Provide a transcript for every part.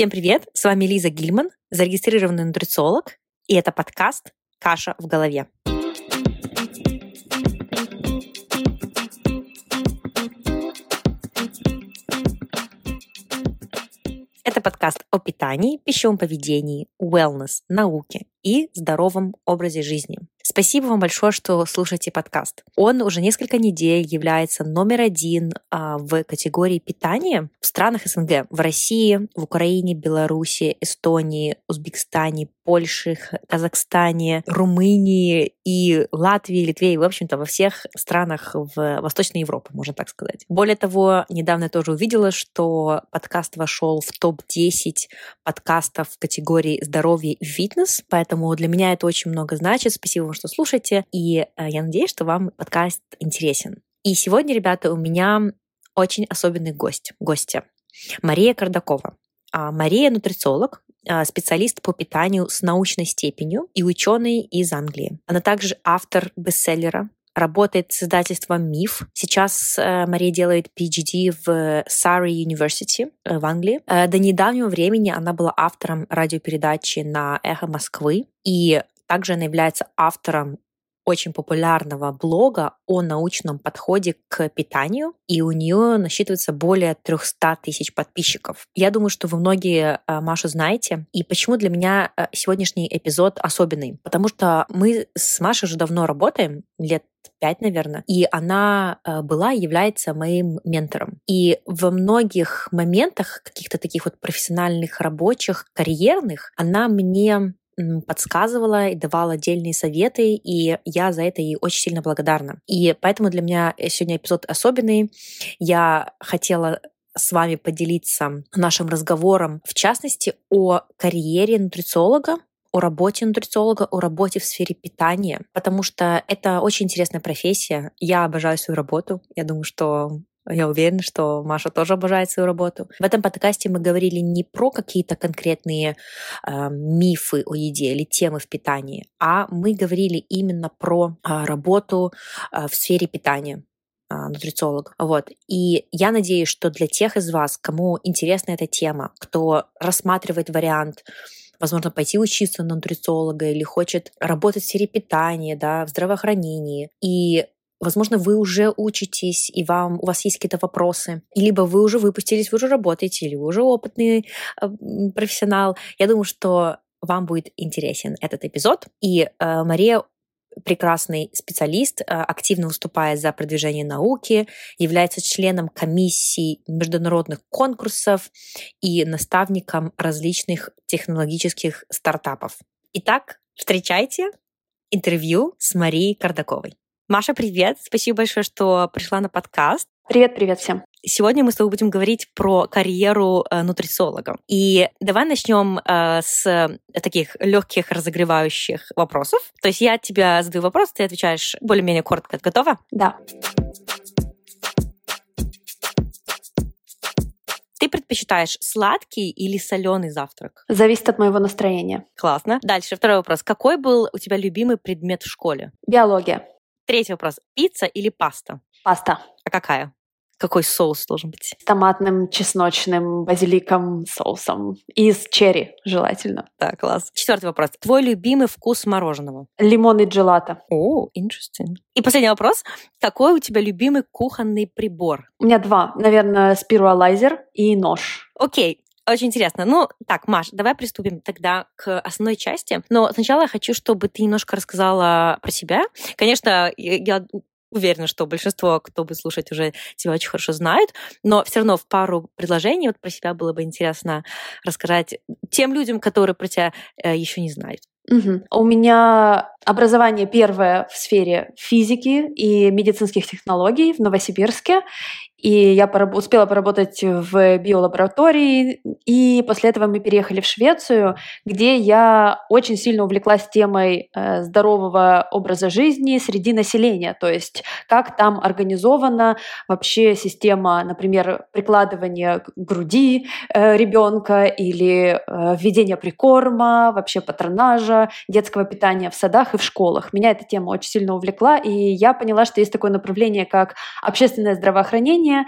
Всем привет! С вами Лиза Гильман, зарегистрированный нутрициолог, и это подкаст «Каша в голове». Это подкаст о питании, пищевом поведении, wellness, науке и здоровом образе жизни. Спасибо вам большое, что слушаете подкаст. Он уже несколько недель является номер один а, в категории питания в странах СНГ. В России, в Украине, Беларуси, Эстонии, Узбекистане, Польше, Казахстане, Румынии и Латвии, Литве и, в общем-то, во всех странах в Восточной Европе, можно так сказать. Более того, недавно я тоже увидела, что подкаст вошел в топ-10 подкастов в категории здоровье и фитнес, поэтому для меня это очень много значит. Спасибо вам, что слушаете, и э, я надеюсь, что вам подкаст интересен. И сегодня, ребята, у меня очень особенный гость, гостья. Мария Кардакова. А, Мария нутрициолог, специалист по питанию с научной степенью и ученый из Англии. Она также автор бестселлера работает с издательством «Миф». Сейчас э, Мария делает PhD в Surrey University э, в Англии. Э, до недавнего времени она была автором радиопередачи на «Эхо Москвы», и также она является автором очень популярного блога о научном подходе к питанию, и у нее насчитывается более 300 тысяч подписчиков. Я думаю, что вы многие э, Машу знаете, и почему для меня э, сегодняшний эпизод особенный? Потому что мы с Машей уже давно работаем, лет пять, наверное, и она э, была и является моим ментором. И во многих моментах, каких-то таких вот профессиональных, рабочих, карьерных, она мне подсказывала и давала отдельные советы, и я за это ей очень сильно благодарна. И поэтому для меня сегодня эпизод особенный. Я хотела с вами поделиться нашим разговором, в частности, о карьере нутрициолога, о работе нутрициолога, о работе в сфере питания, потому что это очень интересная профессия. Я обожаю свою работу. Я думаю, что я уверена, что Маша тоже обожает свою работу. В этом подкасте мы говорили не про какие-то конкретные э, мифы о еде или темы в питании, а мы говорили именно про э, работу э, в сфере питания нутрициолог. Вот. И я надеюсь, что для тех из вас, кому интересна эта тема, кто рассматривает вариант возможно, пойти учиться на нутрициолога или хочет работать в сфере питания, да, в здравоохранении, и Возможно, вы уже учитесь, и вам, у вас есть какие-то вопросы. Либо вы уже выпустились, вы уже работаете, или вы уже опытный э, профессионал. Я думаю, что вам будет интересен этот эпизод. И э, Мария прекрасный специалист, э, активно выступает за продвижение науки, является членом комиссии международных конкурсов и наставником различных технологических стартапов. Итак, встречайте интервью с Марией Кардаковой. Маша, привет! Спасибо большое, что пришла на подкаст. Привет, привет всем. Сегодня мы с тобой будем говорить про карьеру э, нутрициолога. И давай начнем э, с таких легких разогревающих вопросов. То есть я тебя задаю вопрос, ты отвечаешь более-менее коротко. Готова? Да. Ты предпочитаешь сладкий или соленый завтрак? Зависит от моего настроения. Классно. Дальше второй вопрос. Какой был у тебя любимый предмет в школе? Биология. Третий вопрос. Пицца или паста? Паста. А какая? Какой соус должен быть? С томатным, чесночным, базиликом соусом. И с черри желательно. Да, класс. Четвертый вопрос. Твой любимый вкус мороженого? Лимон и джелато. О, interesting. И последний вопрос. Какой у тебя любимый кухонный прибор? У меня два. Наверное, спируалайзер и нож. Окей, очень интересно. Ну, так, Маш, давай приступим тогда к основной части. Но сначала я хочу, чтобы ты немножко рассказала про себя. Конечно, я уверена, что большинство, кто будет слушать, уже тебя очень хорошо знают, но все равно в пару предложений вот про себя было бы интересно рассказать тем людям, которые про тебя э, еще не знают. Угу. У меня образование первое в сфере физики и медицинских технологий в Новосибирске. И я пораб- успела поработать в биолаборатории, и после этого мы переехали в Швецию, где я очень сильно увлеклась темой э, здорового образа жизни среди населения, то есть как там организована вообще система, например, прикладывания к груди э, ребенка или э, введения прикорма, вообще патронажа, детского питания в садах и в школах. Меня эта тема очень сильно увлекла, и я поняла, что есть такое направление, как общественное здравоохранение,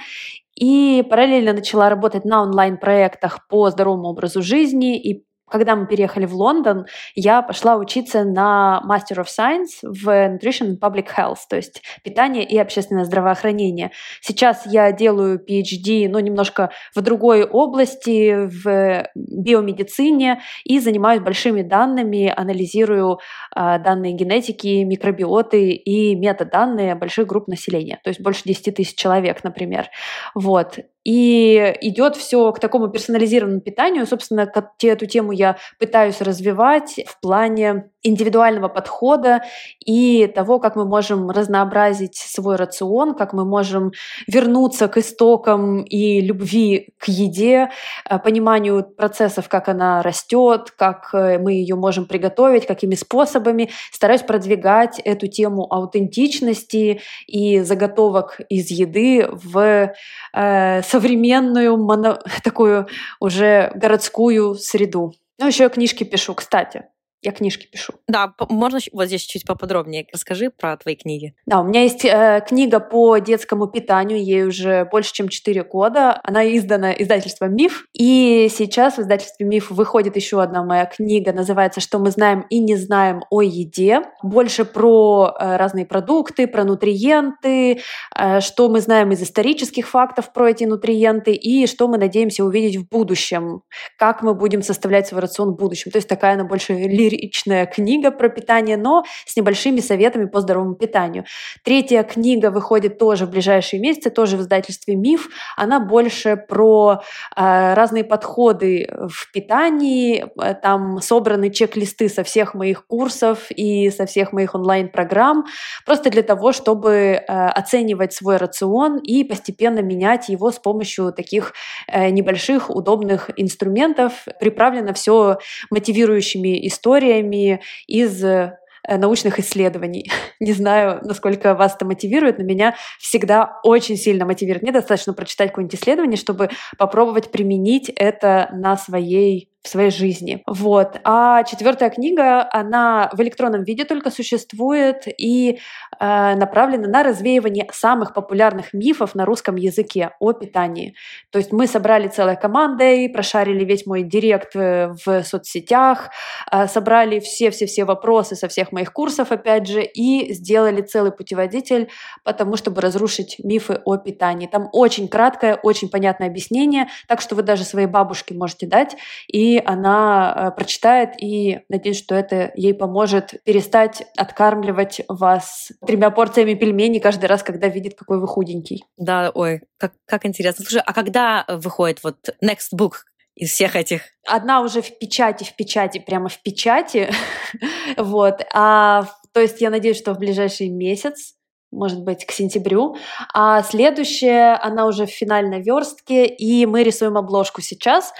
И параллельно начала работать на онлайн-проектах по здоровому образу жизни и когда мы переехали в Лондон, я пошла учиться на Master of Science в Nutrition and Public Health, то есть питание и общественное здравоохранение. Сейчас я делаю PhD, но ну, немножко в другой области, в биомедицине, и занимаюсь большими данными, анализирую э, данные генетики, микробиоты и метаданные больших групп населения, то есть больше 10 тысяч человек, например. Вот. И идет все к такому персонализированному питанию. Собственно, эту тему я пытаюсь развивать в плане индивидуального подхода и того, как мы можем разнообразить свой рацион, как мы можем вернуться к истокам и любви к еде, э, пониманию процессов, как она растет, как э, мы ее можем приготовить, какими способами. Стараюсь продвигать эту тему аутентичности и заготовок из еды в э, современную, моно, такую уже городскую среду. Ну, еще книжки пишу, кстати. Я книжки пишу. Да, можно вот здесь чуть поподробнее расскажи про твои книги. Да, у меня есть э, книга по детскому питанию, ей уже больше, чем 4 года. Она издана издательством «Миф». И сейчас в издательстве «Миф» выходит еще одна моя книга, называется «Что мы знаем и не знаем о еде». Больше про э, разные продукты, про нутриенты, э, что мы знаем из исторических фактов про эти нутриенты и что мы надеемся увидеть в будущем, как мы будем составлять свой рацион в будущем. То есть такая она больше лирическая лиричная книга про питание, но с небольшими советами по здоровому питанию. Третья книга выходит тоже в ближайшие месяцы, тоже в издательстве «Миф». Она больше про э, разные подходы в питании. Там собраны чек-листы со всех моих курсов и со всех моих онлайн-программ, просто для того, чтобы э, оценивать свой рацион и постепенно менять его с помощью таких э, небольших удобных инструментов. Приправлено все мотивирующими историями, историями из э, научных исследований. Не знаю, насколько вас это мотивирует, но меня всегда очень сильно мотивирует. Мне достаточно прочитать какое-нибудь исследование, чтобы попробовать применить это на своей в своей жизни. Вот. А четвертая книга, она в электронном виде только существует и э, направлена на развеивание самых популярных мифов на русском языке о питании. То есть мы собрали целой командой, прошарили весь мой директ э, в соцсетях, э, собрали все-все-все вопросы со всех моих курсов, опять же, и сделали целый путеводитель, потому чтобы разрушить мифы о питании. Там очень краткое, очень понятное объяснение, так что вы даже своей бабушке можете дать, и она э, прочитает и надеюсь, что это ей поможет перестать откармливать вас тремя порциями пельменей каждый раз, когда видит, какой вы худенький. Да, ой, как, как интересно. Слушай, а когда выходит вот next book, из всех этих? Одна уже в печати, в печати, прямо в печати. вот. А, то есть я надеюсь, что в ближайший месяц может быть, к сентябрю. А следующая, она уже в финальной верстке, и мы рисуем обложку сейчас.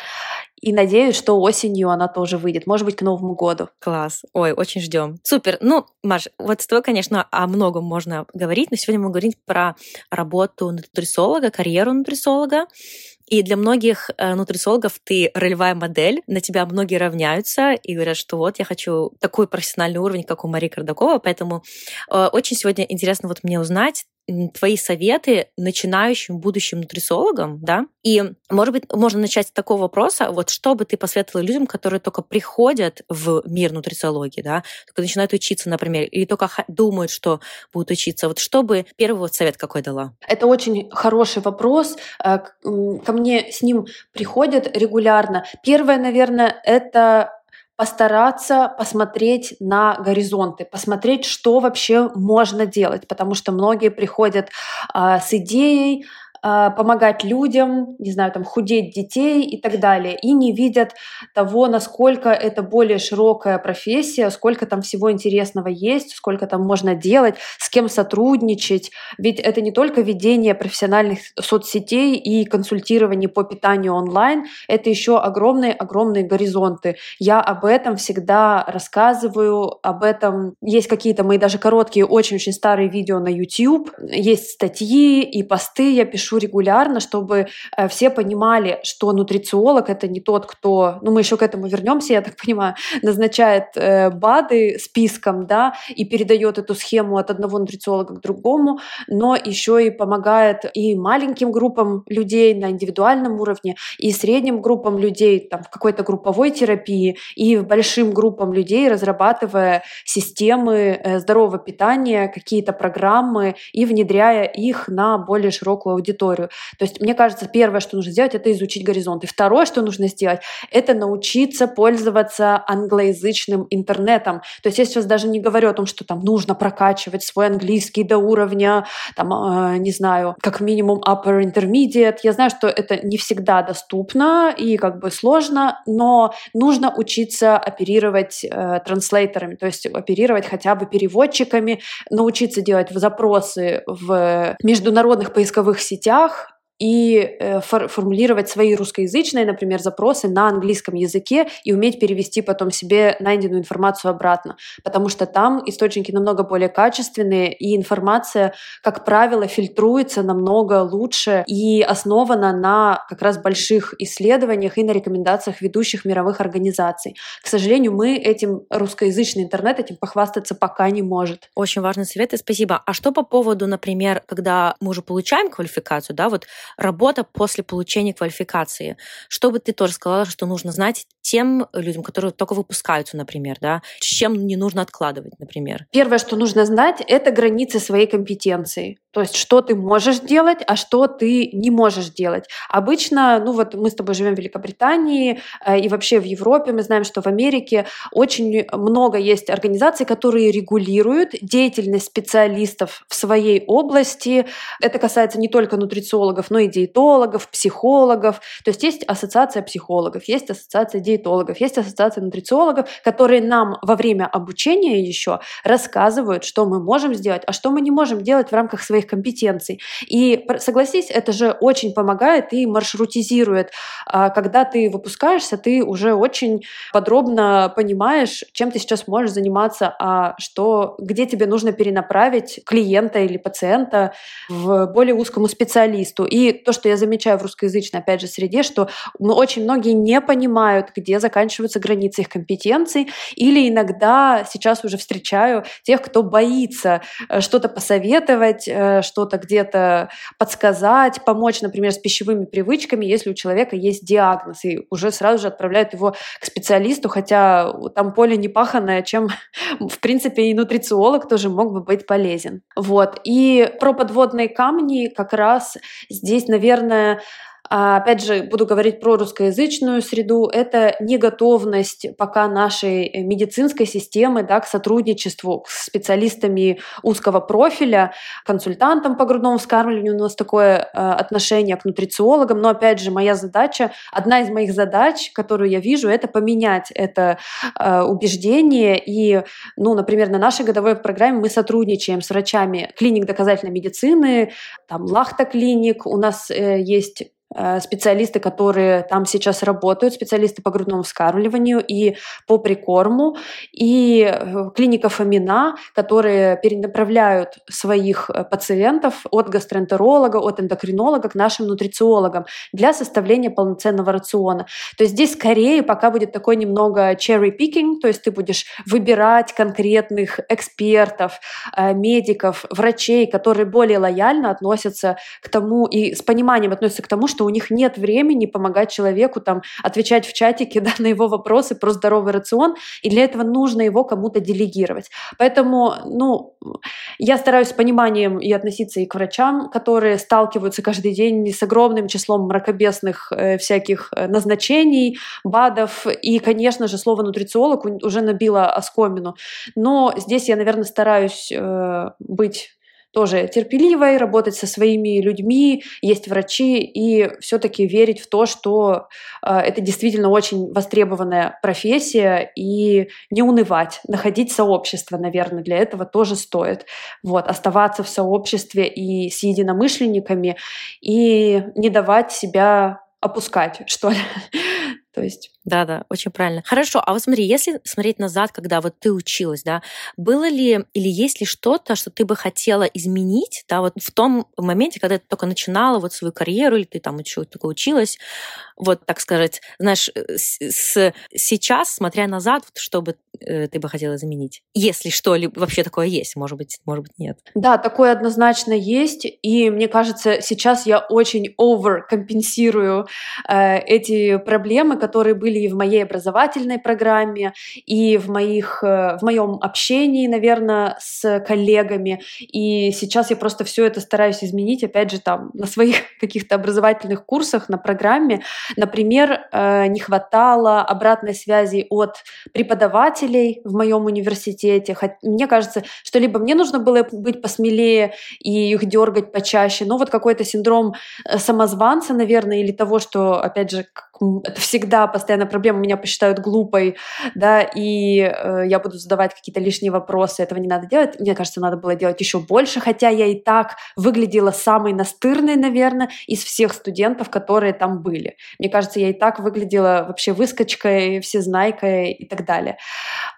И надеюсь, что осенью она тоже выйдет. Может быть, к Новому году. Класс. Ой, очень ждем. Супер. Ну, Маш, вот с тобой, конечно, о многом можно говорить, но сегодня мы говорим про работу нутрисолога, карьеру нутрисолога. И для многих э, нутрисологов ты ролевая модель, на тебя многие равняются и говорят, что вот я хочу такой профессиональный уровень, как у Марии Кардакова, поэтому э, очень сегодня интересно вот мне узнать, твои советы начинающим будущим нутрисологам, да? И, может быть, можно начать с такого вопроса, вот что бы ты посоветовала людям, которые только приходят в мир нутрициологии, да, только начинают учиться, например, или только думают, что будут учиться, вот что бы первый вот совет какой дала? Это очень хороший вопрос. Э, ко мне с ним приходят регулярно. Первое, наверное, это постараться посмотреть на горизонты, посмотреть, что вообще можно делать, потому что многие приходят э, с идеей, помогать людям, не знаю, там, худеть детей и так далее, и не видят того, насколько это более широкая профессия, сколько там всего интересного есть, сколько там можно делать, с кем сотрудничать. Ведь это не только ведение профессиональных соцсетей и консультирование по питанию онлайн, это еще огромные-огромные горизонты. Я об этом всегда рассказываю, об этом есть какие-то мои даже короткие, очень-очень старые видео на YouTube, есть статьи и посты я пишу пишу регулярно, чтобы э, все понимали, что нутрициолог это не тот, кто, ну мы еще к этому вернемся, я так понимаю, назначает э, БАДы списком, да, и передает эту схему от одного нутрициолога к другому, но еще и помогает и маленьким группам людей на индивидуальном уровне, и средним группам людей там, в какой-то групповой терапии, и большим группам людей, разрабатывая системы э, здорового питания, какие-то программы и внедряя их на более широкую аудиторию. То есть, мне кажется, первое, что нужно сделать, это изучить горизонт. И второе, что нужно сделать, это научиться пользоваться англоязычным интернетом. То есть, я сейчас даже не говорю о том, что там нужно прокачивать свой английский до уровня, там, э, не знаю, как минимум upper intermediate. Я знаю, что это не всегда доступно и как бы сложно, но нужно учиться оперировать э, транслейтерами, то есть оперировать хотя бы переводчиками, научиться делать запросы в международных поисковых сетях, місцях и э, фор формулировать свои русскоязычные, например, запросы на английском языке и уметь перевести потом себе найденную информацию обратно. Потому что там источники намного более качественные, и информация, как правило, фильтруется намного лучше и основана на как раз больших исследованиях и на рекомендациях ведущих мировых организаций. К сожалению, мы этим русскоязычный интернет этим похвастаться пока не может. Очень важный совет, и спасибо. А что по поводу, например, когда мы уже получаем квалификацию, да, вот работа после получения квалификации. Что бы ты тоже сказала, что нужно знать тем людям, которые только выпускаются, например, да, с чем не нужно откладывать, например? Первое, что нужно знать, это границы своей компетенции. То есть, что ты можешь делать, а что ты не можешь делать. Обычно, ну вот мы с тобой живем в Великобритании э, и вообще в Европе, мы знаем, что в Америке очень много есть организаций, которые регулируют деятельность специалистов в своей области. Это касается не только нутрициологов, но и диетологов, психологов. То есть есть ассоциация психологов, есть ассоциация диетологов, есть ассоциация нутрициологов, которые нам во время обучения еще рассказывают, что мы можем сделать, а что мы не можем делать в рамках своих компетенций. И согласись, это же очень помогает и маршрутизирует. А когда ты выпускаешься, ты уже очень подробно понимаешь, чем ты сейчас можешь заниматься, а что, где тебе нужно перенаправить клиента или пациента в более узкому специалисту. И то, что я замечаю в русскоязычной, опять же, среде, что очень многие не понимают, где заканчиваются границы их компетенций, или иногда сейчас уже встречаю тех, кто боится э, что-то посоветовать, э, что-то где-то подсказать, помочь, например, с пищевыми привычками, если у человека есть диагноз, и уже сразу же отправляют его к специалисту, хотя там поле не паханное, чем, в принципе, и нутрициолог тоже мог бы быть полезен. Вот. И про подводные камни как раз здесь наверное, опять же, буду говорить про русскоязычную среду, это неготовность пока нашей медицинской системы да, к сотрудничеству с специалистами узкого профиля, консультантам по грудному вскармливанию. У нас такое э, отношение к нутрициологам, но опять же, моя задача, одна из моих задач, которую я вижу, это поменять это э, убеждение. И, ну, например, на нашей годовой программе мы сотрудничаем с врачами клиник доказательной медицины, там Лахта клиник, у нас э, есть Э, специалисты, которые там сейчас работают, специалисты по грудному вскармливанию и по прикорму, и э, клиника Фомина, которые перенаправляют своих э, пациентов от гастроэнтеролога, от эндокринолога к нашим нутрициологам для составления полноценного рациона. То есть здесь скорее пока будет такой немного cherry picking, то есть ты будешь выбирать конкретных экспертов, медиков, врачей, которые более лояльно относятся к тому и с пониманием относятся к тому, что что у них нет времени помогать человеку там отвечать в чатике да, на его вопросы про здоровый рацион, и для этого нужно его кому-то делегировать. Поэтому, ну, я стараюсь с пониманием и относиться и к врачам, которые сталкиваются каждый день с огромным числом мракобесных э, всяких э, назначений, БАДов, и, конечно же, слово нутрициолог уже набило оскомину. Но здесь я, наверное, стараюсь э, быть тоже терпеливой, работать со своими людьми, есть врачи, и все-таки верить в то, что э, это действительно очень востребованная профессия, и не унывать, находить сообщество, наверное, для этого тоже стоит. Вот, оставаться в сообществе и с единомышленниками, и не давать себя опускать, что ли. То есть... Да-да, очень правильно. Хорошо, а вот смотри, если смотреть назад, когда вот ты училась, да, было ли или есть ли что-то, что ты бы хотела изменить, да, вот в том моменте, когда ты только начинала вот свою карьеру, или ты там еще только училась, вот, так сказать, знаешь, э, с, с, сейчас, смотря назад, вот, что бы э, ты бы хотела изменить? Если что-либо вообще такое есть, может быть, может быть, нет. Да, такое однозначно есть, и мне кажется, сейчас я очень overкомпенсирую э, эти проблемы, которые были и в моей образовательной программе, и в, моих, э, в моем общении, наверное, с коллегами. И сейчас я просто все это стараюсь изменить, опять же, там, на своих каких-то образовательных курсах, на программе. Например, э, не хватало обратной связи от преподавателей в моем университете. Мне кажется, что либо мне нужно было быть посмелее и их дергать почаще, но вот какой-то синдром э, самозванца, наверное, или того, что, опять же, это всегда постоянно проблема, меня посчитают глупой, да, и э, я буду задавать какие-то лишние вопросы, этого не надо делать. Мне кажется, надо было делать еще больше, хотя я и так выглядела самой настырной, наверное, из всех студентов, которые там были. Мне кажется, я и так выглядела вообще выскочкой, всезнайкой и так далее.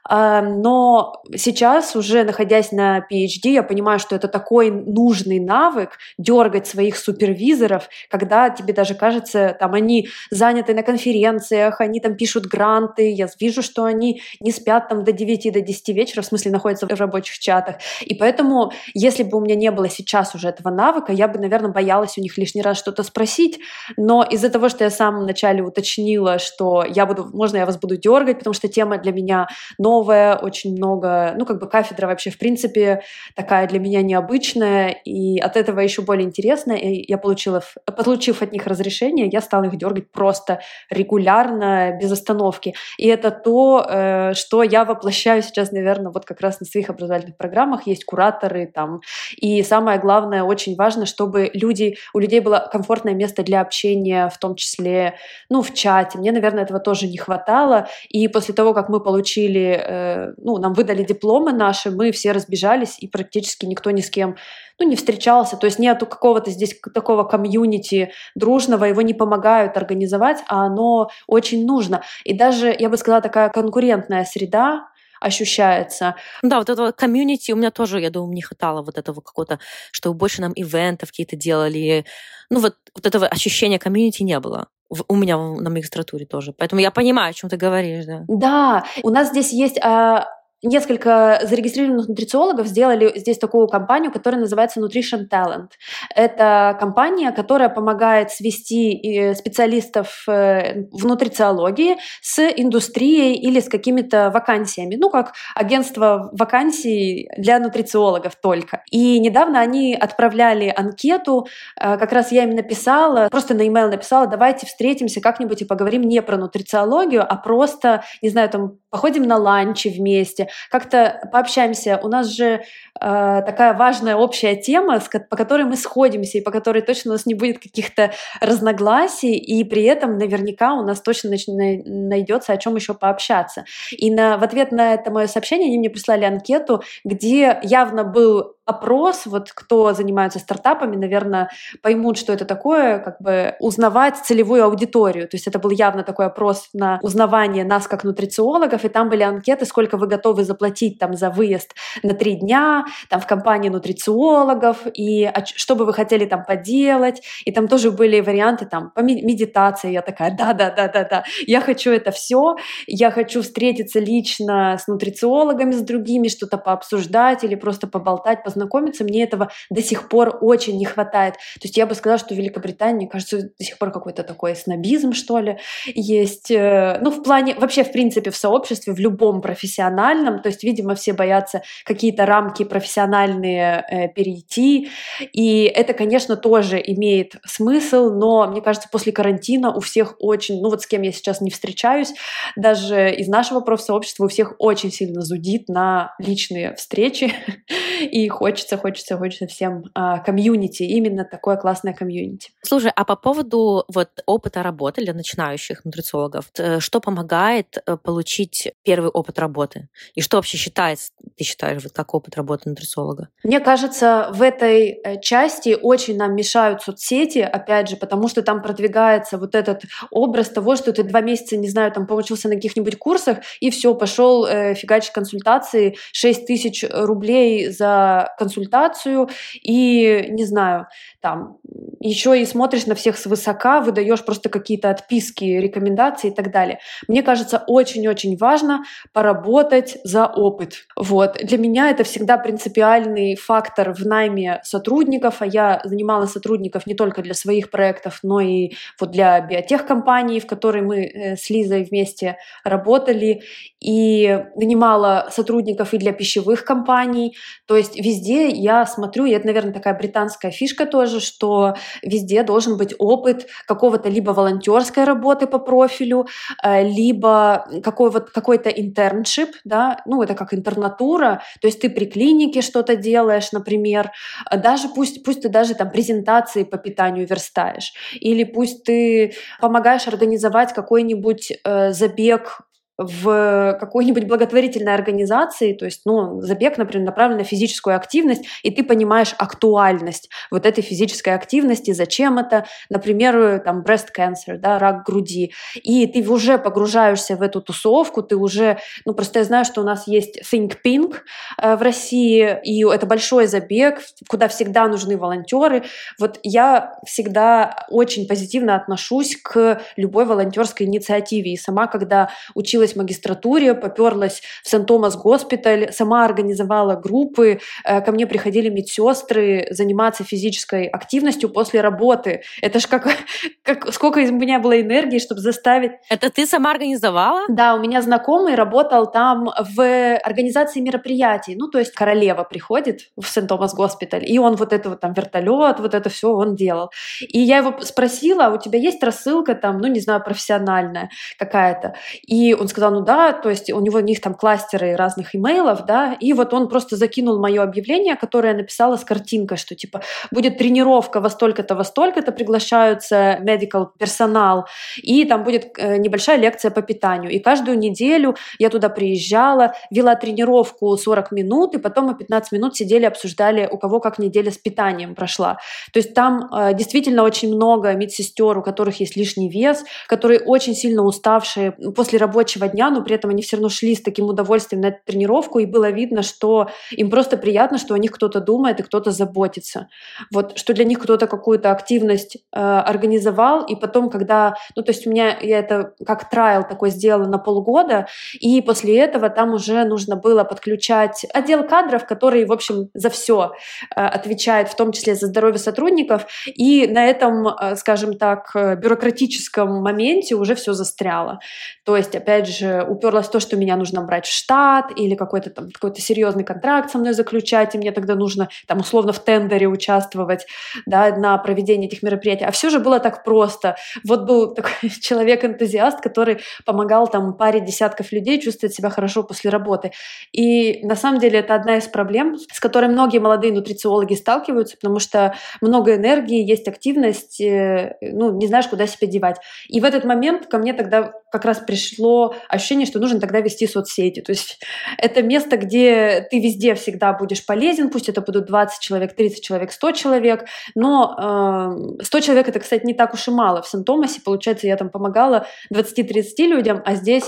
А, но сейчас, уже находясь на PhD, я понимаю, что это такой нужный навык дергать своих супервизоров, когда тебе даже кажется, там они заняты на конференциях, они там пишут гранты, я вижу, что они не спят там до 9, до 10 вечера, в смысле находятся в рабочих чатах. И поэтому, если бы у меня не было сейчас уже этого навыка, я бы, наверное, боялась у них лишний раз что-то спросить, но из-за того, что я в самом начале уточнила, что я буду, можно я вас буду дергать, потому что тема для меня новая, очень много, ну, как бы кафедра вообще, в принципе, такая для меня необычная, и от этого еще более интересная. И я получила, получив от них разрешение, я стала их дергать просто регулярно, без остановки. И это то, э, что я воплощаю сейчас, наверное, вот как раз на своих образовательных программах. Есть кураторы там. И самое главное, очень важно, чтобы люди, у людей было комфортное место для общения, в том числе, ну, в чате. Мне, наверное, этого тоже не хватало. И после того, как мы получили, э, ну, нам выдали дипломы наши, мы все разбежались, и практически никто ни с кем ну, не встречался, то есть нету какого-то здесь такого комьюнити дружного, его не помогают организовать, а оно очень нужно. И даже, я бы сказала, такая конкурентная среда, ощущается. Да, вот этого комьюнити у меня тоже, я думаю, не хватало вот этого какого-то, чтобы больше нам ивентов какие-то делали. Ну вот, вот этого ощущения комьюнити не было у меня на магистратуре тоже. Поэтому я понимаю, о чем ты говоришь, да. Да, у нас здесь есть а, несколько зарегистрированных нутрициологов сделали здесь такую компанию, которая называется Nutrition Talent. Это компания, которая помогает свести э, специалистов э, в нутрициологии с индустрией или с какими-то вакансиями. Ну, как агентство вакансий для нутрициологов только. И недавно они отправляли анкету, э, как раз я им написала, просто на e-mail написала, давайте встретимся как-нибудь и поговорим не про нутрициологию, а просто, не знаю, там, походим на ланчи вместе, как-то пообщаемся. У нас же э, такая важная общая тема, по которой мы сходимся, и по которой точно у нас не будет каких-то разногласий, и при этом наверняка у нас точно найдется о чем еще пообщаться. И на, в ответ на это мое сообщение они мне прислали анкету, где явно был опрос, вот кто занимается стартапами, наверное, поймут, что это такое, как бы узнавать целевую аудиторию. То есть это был явно такой опрос на узнавание нас как нутрициологов, и там были анкеты, сколько вы готовы заплатить там за выезд на три дня, там в компании нутрициологов, и что бы вы хотели там поделать, и там тоже были варианты там по медитации. Я такая, да-да-да-да-да, я хочу это все, я хочу встретиться лично с нутрициологами, с другими, что-то пообсуждать или просто поболтать, познакомиться, мне этого до сих пор очень не хватает. То есть я бы сказала, что в Великобритании, кажется, до сих пор какой-то такой снобизм, что ли, есть. Э, ну, в плане, вообще, в принципе, в сообществе, в любом профессиональном, то есть, видимо, все боятся какие-то рамки профессиональные э, перейти, и это, конечно, тоже имеет смысл, но, мне кажется, после карантина у всех очень, ну вот с кем я сейчас не встречаюсь, даже из нашего профсообщества у всех очень сильно зудит на личные встречи, И хочется, хочется, хочется всем а, комьюнити, именно такое классное комьюнити. Слушай, а по поводу вот опыта работы для начинающих нутрициологов, что помогает э, получить первый опыт работы? И что вообще считается, ты считаешь, вот как опыт работы нутрициолога? Мне кажется, в этой э, части очень нам мешают соцсети, опять же, потому что там продвигается вот этот образ того, что ты два месяца, не знаю, там получился на каких-нибудь курсах, и все, пошел э, фигачить консультации, 6 тысяч рублей за консультацию, и, не знаю, там, еще и смотришь на всех свысока, выдаешь просто какие-то отписки, рекомендации и так далее. Мне кажется, очень-очень важно поработать за опыт. Вот. Для меня это всегда принципиальный фактор в найме сотрудников, а я занимала сотрудников не только для своих проектов, но и вот для биотехкомпании, в которой мы э, с Лизой вместе работали, и нанимала сотрудников и для пищевых компаний. То есть везде я смотрю, и это, наверное, такая британская фишка тоже, что везде должен быть опыт какого-то либо волонтерской работы по профилю, э, либо какой-то какой интерншип, да, ну это как интернатура, то есть ты при клинике что-то делаешь, например, даже пусть, пусть ты даже там презентации по питанию верстаешь, или пусть ты помогаешь организовать какой-нибудь э, забег в какой-нибудь благотворительной организации, то есть, ну, забег, например, направлен на физическую активность, и ты понимаешь актуальность вот этой физической активности, зачем это, например, там, breast cancer, да, рак груди, и ты уже погружаешься в эту тусовку, ты уже, ну, просто я знаю, что у нас есть Think Pink э, в России, и это большой забег, куда всегда нужны волонтеры. Вот я всегда очень позитивно отношусь к любой волонтерской инициативе, и сама, когда училась училась в магистратуре, поперлась в Сент-Томас госпиталь, сама организовала группы, э, ко мне приходили медсестры заниматься физической активностью после работы. Это ж как, как сколько из меня было энергии, чтобы заставить... Это ты сама организовала? Да, у меня знакомый работал там в организации мероприятий. Ну, то есть королева приходит в Сент-Томас госпиталь, и он вот это вот там вертолет, вот это все он делал. И я его спросила, «А у тебя есть рассылка там, ну, не знаю, профессиональная какая-то? И он сказал, ну да, то есть у него у них там кластеры разных имейлов, да, и вот он просто закинул мое объявление, которое я написала с картинкой, что типа будет тренировка во столько-то, во столько-то, приглашаются medical персонал, и там будет э, небольшая лекция по питанию. И каждую неделю я туда приезжала, вела тренировку 40 минут, и потом мы 15 минут сидели, обсуждали, у кого как неделя с питанием прошла. То есть там э, действительно очень много медсестер, у которых есть лишний вес, которые очень сильно уставшие после рабочего рабочего дня, но при этом они все равно шли с таким удовольствием на эту тренировку, и было видно, что им просто приятно, что о них кто-то думает и кто-то заботится. Вот, что для них кто-то какую-то активность э, организовал, и потом, когда, ну, то есть у меня, я это как трайл такой сделала на полгода, и после этого там уже нужно было подключать отдел кадров, который, в общем, за все э, отвечает, в том числе за здоровье сотрудников, и на этом, э, скажем так, э, бюрократическом моменте уже все застряло. То есть, опять же, же, уперлась в то, что меня нужно брать в штат или какой-то там какой-то серьезный контракт со мной заключать, и мне тогда нужно там условно в тендере участвовать да, на проведение этих мероприятий. А все же было так просто. Вот был такой человек-энтузиаст, который помогал там паре десятков людей чувствовать себя хорошо после работы. И на самом деле это одна из проблем, с которой многие молодые нутрициологи сталкиваются, потому что много энергии, есть активность, э, ну, не знаешь, куда себя девать. И в этот момент ко мне тогда как раз пришло ощущение, что нужно тогда вести соцсети. То есть это место, где ты везде всегда будешь полезен, пусть это будут 20 человек, 30 человек, 100 человек, но э, 100 человек это, кстати, не так уж и мало. В Сент-Томасе, получается, я там помогала 20-30 людям, а здесь,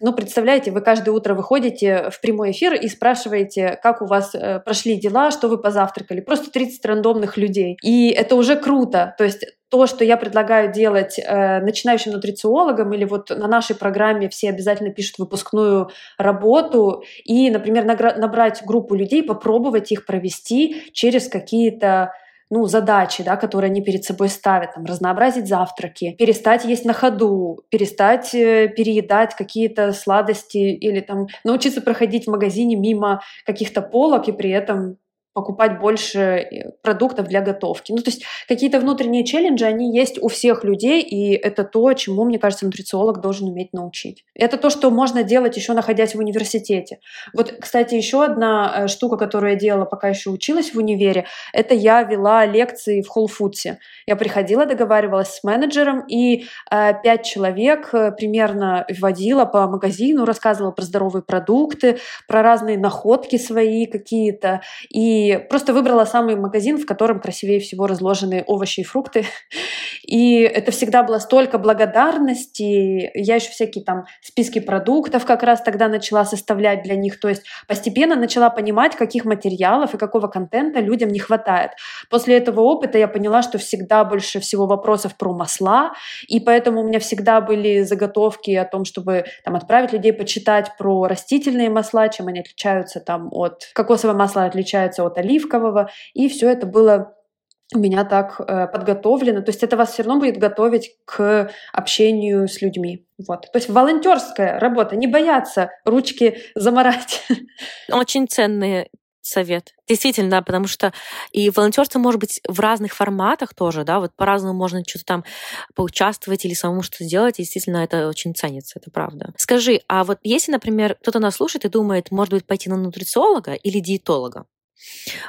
ну, представляете, вы каждое утро выходите в прямой эфир и спрашиваете, как у вас э, прошли дела, что вы позавтракали. Просто 30 рандомных людей. И это уже круто. То есть то, что я предлагаю делать э, начинающим нутрициологам, или вот на нашей программе все обязательно пишут выпускную работу, и, например, набрать группу людей, попробовать их провести через какие-то ну, задачи, да, которые они перед собой ставят, там, разнообразить завтраки, перестать есть на ходу, перестать э, переедать какие-то сладости или там научиться проходить в магазине мимо каких-то полок и при этом покупать больше э, продуктов для готовки. Ну, то есть какие-то внутренние челленджи, они есть у всех людей, и это то, чему, мне кажется, нутрициолог должен уметь научить. Это то, что можно делать еще находясь в университете. Вот, кстати, еще одна э, штука, которую я делала, пока еще училась в универе, это я вела лекции в Whole Foods. Я приходила, договаривалась с менеджером, и э, пять человек примерно водила по магазину, рассказывала про здоровые продукты, про разные находки свои какие-то, и просто выбрала самый магазин, в котором красивее всего разложены овощи и фрукты. И это всегда было столько благодарности. Я еще всякие там списки продуктов как раз тогда начала составлять для них. То есть постепенно начала понимать, каких материалов и какого контента людям не хватает. После этого опыта я поняла, что всегда больше всего вопросов про масла, и поэтому у меня всегда были заготовки о том, чтобы там отправить людей почитать про растительные масла, чем они отличаются там от кокосового масла отличается от оливкового, и все это было у меня так э, подготовлено. То есть это вас все равно будет готовить к общению с людьми. Вот. То есть волонтерская работа, не бояться ручки заморать. Очень ценный совет. Действительно, потому что и волонтерство может быть в разных форматах тоже, да, вот по-разному можно что-то там поучаствовать или самому что-то сделать, и действительно это очень ценится, это правда. Скажи, а вот если, например, кто-то нас слушает и думает, может быть, пойти на нутрициолога или диетолога,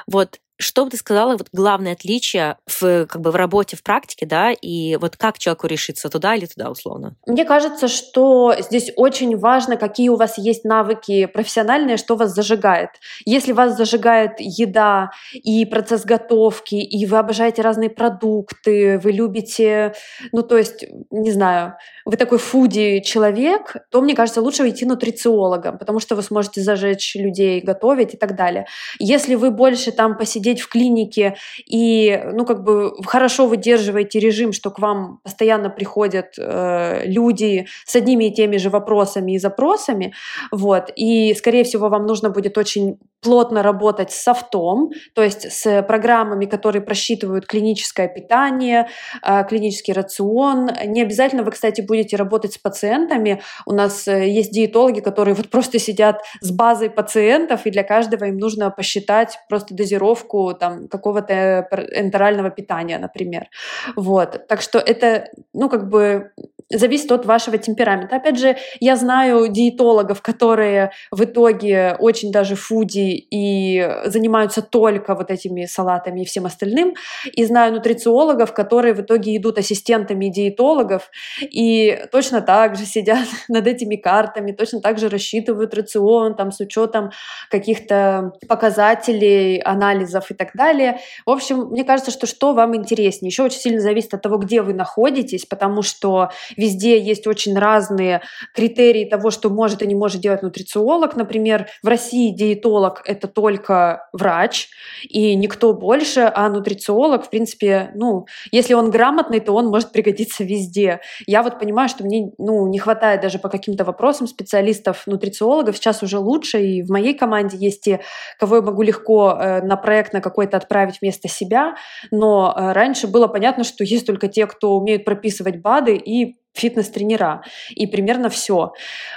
вот что бы ты сказала, вот главное отличие в, как бы, в работе, в практике, да, и вот как человеку решиться туда или туда, условно? Мне кажется, что здесь очень важно, какие у вас есть навыки профессиональные, что вас зажигает. Если вас зажигает еда и процесс готовки, и вы обожаете разные продукты, вы любите, ну, то есть, не знаю, вы такой фуди человек, то, мне кажется, лучше идти нутрициологом, потому что вы сможете зажечь людей, готовить и так далее. Если вы больше там посидите сидеть в клинике и, ну, как бы хорошо выдерживаете режим, что к вам постоянно приходят э, люди с одними и теми же вопросами и запросами, вот, и, скорее всего, вам нужно будет очень плотно работать с софтом, то есть с программами, которые просчитывают клиническое питание, э, клинический рацион. Не обязательно вы, кстати, будете работать с пациентами. У нас э, есть диетологи, которые вот просто сидят с базой пациентов, и для каждого им нужно посчитать просто дозировку там какого-то энтерального питания, например. Вот. Так что это, ну, как бы зависит от вашего темперамента. Опять же, я знаю диетологов, которые в итоге очень даже фуди и занимаются только вот этими салатами и всем остальным. И знаю нутрициологов, которые в итоге идут ассистентами диетологов и точно так же сидят над этими картами, точно так же рассчитывают рацион там, с учетом каких-то показателей, анализов и так далее. В общем, мне кажется, что что вам интереснее. Еще очень сильно зависит от того, где вы находитесь, потому что везде есть очень разные критерии того, что может и не может делать нутрициолог. Например, в России диетолог – это только врач и никто больше, а нутрициолог, в принципе, ну, если он грамотный, то он может пригодиться везде. Я вот понимаю, что мне ну, не хватает даже по каким-то вопросам специалистов, нутрициологов. Сейчас уже лучше, и в моей команде есть те, кого я могу легко э, на проект на какой-то отправить вместо себя, но э, раньше было понятно, что есть только те, кто умеют прописывать БАДы и фитнес-тренера, и примерно все.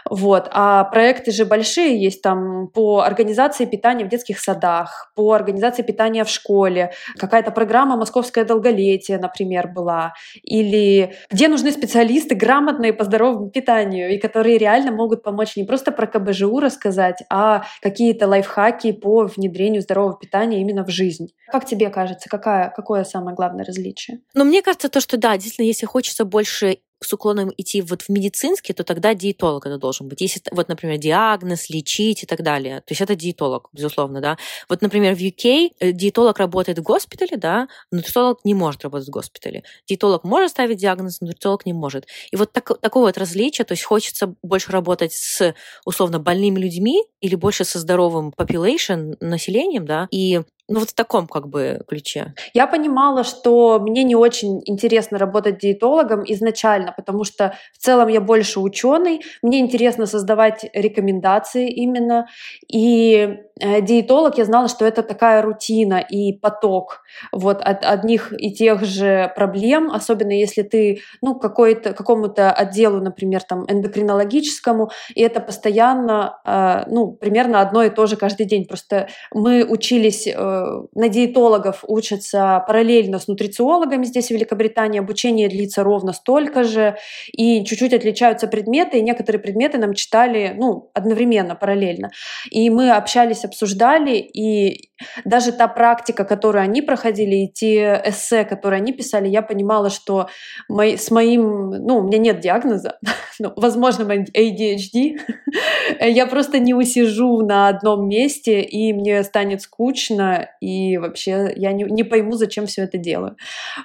Вот. А проекты же большие есть там по организации питания в детских садах, по организации питания в школе, какая-то программа «Московское долголетие», например, была, или где нужны специалисты грамотные по здоровому питанию, и которые реально могут помочь не просто про КБЖУ рассказать, а какие-то лайфхаки по внедрению здорового питания именно в жизнь. Как тебе кажется, какая, какое самое главное различие? Ну, мне кажется, то, что да, действительно, если хочется больше с уклоном идти вот в медицинский, то тогда диетолог это должен быть. Если вот, например, диагноз, лечить и так далее, то есть это диетолог, безусловно, да. Вот, например, в UK э, диетолог работает в госпитале, да, нутрициолог не может работать в госпитале. Диетолог может ставить диагноз, нутрициолог не может. И вот так, такое вот различие, то есть хочется больше работать с, условно, больными людьми или больше со здоровым population, населением, да, и ну, вот в таком как бы ключе. Я понимала, что мне не очень интересно работать диетологом изначально, потому что в целом я больше ученый, мне интересно создавать рекомендации именно. И э, диетолог, я знала, что это такая рутина и поток вот от одних и тех же проблем, особенно если ты, ну, какой-то, какому-то отделу, например, там, эндокринологическому, и это постоянно, э, ну, примерно одно и то же каждый день. Просто мы учились э, на диетологов учатся параллельно с нутрициологами здесь, в Великобритании. Обучение длится ровно столько же. И чуть-чуть отличаются предметы. И некоторые предметы нам читали ну, одновременно, параллельно. И мы общались, обсуждали. И даже та практика, которую они проходили, и те эссе, которые они писали, я понимала, что мой, с моим... Ну, у меня нет диагноза, ну, возможно, ADHD. я просто не усижу на одном месте, и мне станет скучно, и вообще я не, не пойму, зачем все это делаю.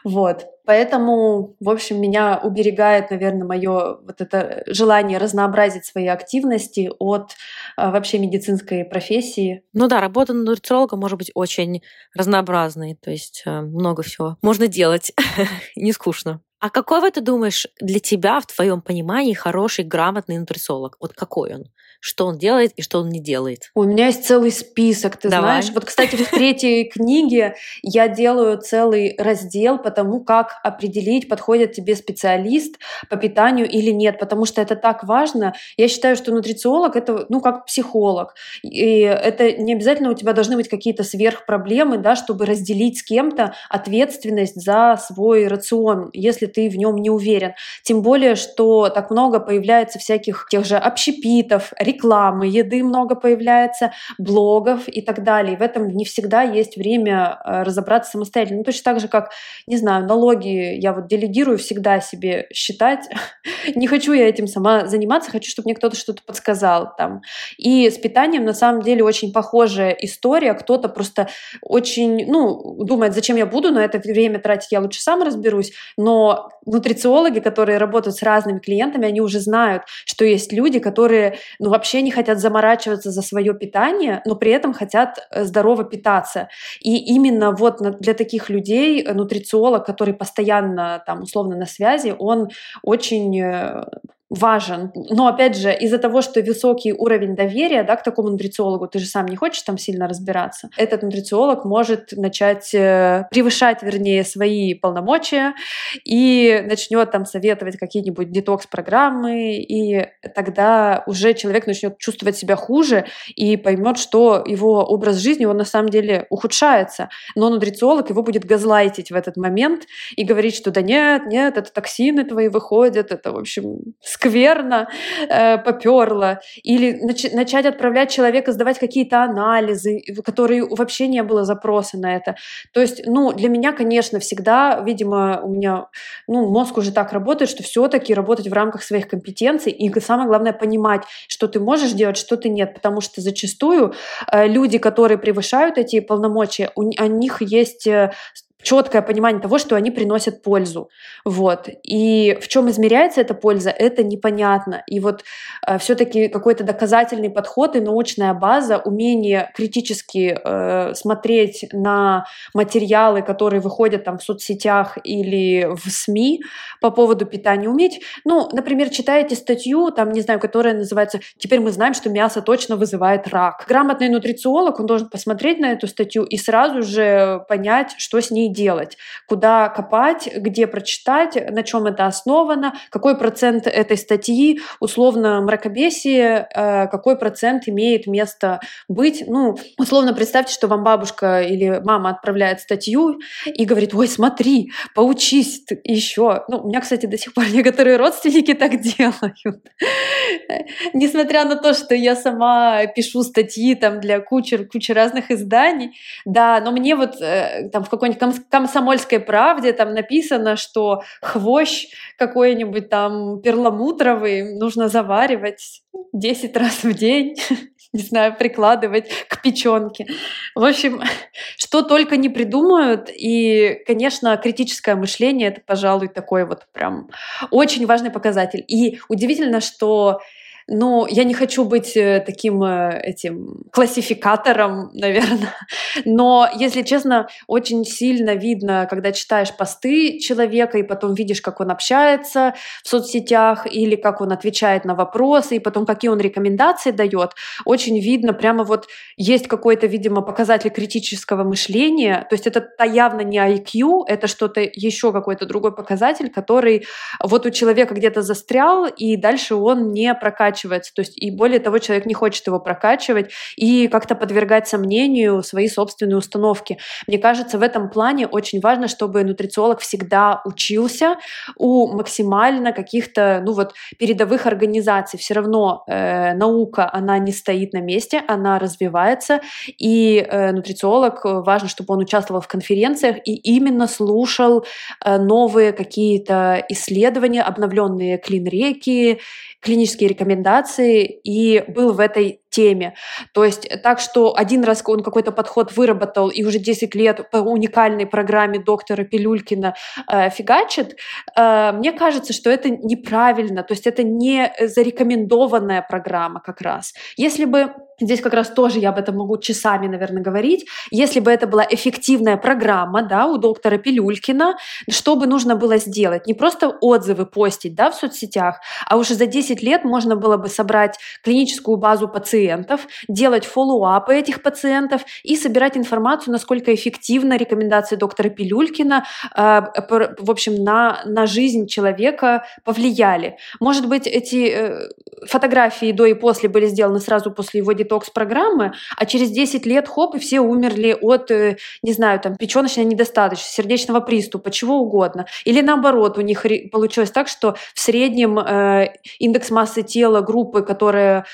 Вот. Поэтому, в общем, меня уберегает, наверное, мое вот это желание разнообразить свои активности от а, вообще медицинской профессии. Ну да, работа нутрициолога может быть очень разнообразной, то есть э, много всего можно делать, не скучно. А какой, вот ты думаешь, для тебя, в твоем понимании, хороший, грамотный нутрициолог? Вот какой он? Что он делает и что он не делает. У меня есть целый список, ты Давай. знаешь. Вот, кстати, в третьей книге я делаю целый раздел по тому, как определить, подходит тебе специалист по питанию или нет, потому что это так важно. Я считаю, что нутрициолог это, ну, как психолог. И это не обязательно у тебя должны быть какие-то сверхпроблемы, да, чтобы разделить с кем-то ответственность за свой рацион, если ты в нем не уверен. Тем более, что так много появляется всяких тех же общепитов, рекламы, еды много появляется, блогов и так далее. И в этом не всегда есть время э, разобраться самостоятельно. Ну, точно так же, как, не знаю, налоги я вот делегирую всегда себе считать. не хочу я этим сама заниматься, хочу, чтобы мне кто-то что-то подсказал там. И с питанием на самом деле очень похожая история. Кто-то просто очень, ну, думает, зачем я буду на это время тратить, я лучше сам разберусь. Но нутрициологи, которые работают с разными клиентами, они уже знают, что есть люди, которые, ну, вообще не хотят заморачиваться за свое питание, но при этом хотят э, здорово питаться. И именно вот для таких людей э, нутрициолог, который постоянно там условно на связи, он очень э, важен. Но опять же, из-за того, что высокий уровень доверия да, к такому нутрициологу, ты же сам не хочешь там сильно разбираться, этот нутрициолог может начать э, превышать, вернее, свои полномочия и начнет там советовать какие-нибудь детокс-программы, и тогда уже человек начнет чувствовать себя хуже и поймет, что его образ жизни, он на самом деле ухудшается. Но нутрициолог его будет газлайтить в этот момент и говорить, что да нет, нет, это токсины твои выходят, это, в общем, скверно э, поперло, или нач- начать отправлять человека сдавать какие-то анализы, которые вообще не было запроса на это. То есть, ну, для меня, конечно, всегда, видимо, у меня, ну, мозг уже так работает, что все-таки работать в рамках своих компетенций и самое главное понимать, что ты можешь делать, что ты нет, потому что зачастую э, люди, которые превышают эти полномочия, у, у них есть э, четкое понимание того, что они приносят пользу. Вот. И в чем измеряется эта польза, это непонятно. И вот э, все-таки какой-то доказательный подход и научная база, умение критически э, смотреть на материалы, которые выходят там в соцсетях или в СМИ по поводу питания, уметь, ну, например, читаете статью, там, не знаю, которая называется «Теперь мы знаем, что мясо точно вызывает рак». Грамотный нутрициолог, он должен посмотреть на эту статью и сразу же понять, что с ней делать, куда копать, где прочитать, на чем это основано, какой процент этой статьи, условно, мракобесие, э, какой процент имеет место быть. Ну, условно, представьте, что вам бабушка или мама отправляет статью и говорит, ой, смотри, поучись еще. Ну, у меня, кстати, до сих пор некоторые родственники так делают. Несмотря на то, что я сама пишу статьи там для кучи, кучи разных изданий, да, но мне вот э, там в какой-нибудь комсомольской правде там написано, что хвощ какой-нибудь там перламутровый нужно заваривать 10 раз в день, не знаю, прикладывать к печенке. В общем, что только не придумают. И, конечно, критическое мышление — это, пожалуй, такой вот прям очень важный показатель. И удивительно, что ну, я не хочу быть э, таким э, этим классификатором, наверное. Но, если честно, очень сильно видно, когда читаешь посты человека и потом видишь, как он общается в соцсетях или как он отвечает на вопросы, и потом какие он рекомендации дает. Очень видно, прямо вот есть какой-то, видимо, показатель критического мышления. То есть это явно не IQ, это что-то еще какой-то другой показатель, который вот у человека где-то застрял, и дальше он не прокачивает прокачивается. То есть и более того, человек не хочет его прокачивать и как-то подвергать сомнению свои собственные установки. Мне кажется, в этом плане очень важно, чтобы нутрициолог всегда учился у максимально каких-то, ну вот, передовых организаций. Все равно э, наука, она не стоит на месте, она развивается, и э, нутрициолог, э, важно, чтобы он участвовал в конференциях и именно слушал э, новые какие-то исследования, обновленные клин-реки, клинические рекомендации и был в этой теме. То есть так, что один раз он какой-то подход выработал и уже 10 лет по уникальной программе доктора Пилюлькина э, фигачит, э, мне кажется, что это неправильно, то есть это не зарекомендованная программа как раз. Если бы Здесь как раз тоже я об этом могу часами, наверное, говорить. Если бы это была эффективная программа, да, у доктора Пилюлькина, что бы нужно было сделать? Не просто отзывы постить, да, в соцсетях, а уже за 10 лет можно было бы собрать клиническую базу пациентов, делать фоллоуапы этих пациентов и собирать информацию, насколько эффективно рекомендации доктора Пилюлькина, э, в общем, на, на жизнь человека повлияли. Может быть, эти э, фотографии до и после были сделаны сразу после его детокс-программы, а через 10 лет, хоп, и все умерли от, э, не знаю, там, печеночной недостаточности, сердечного приступа, чего угодно. Или наоборот, у них получилось так, что в среднем индекс массы тела группы, которая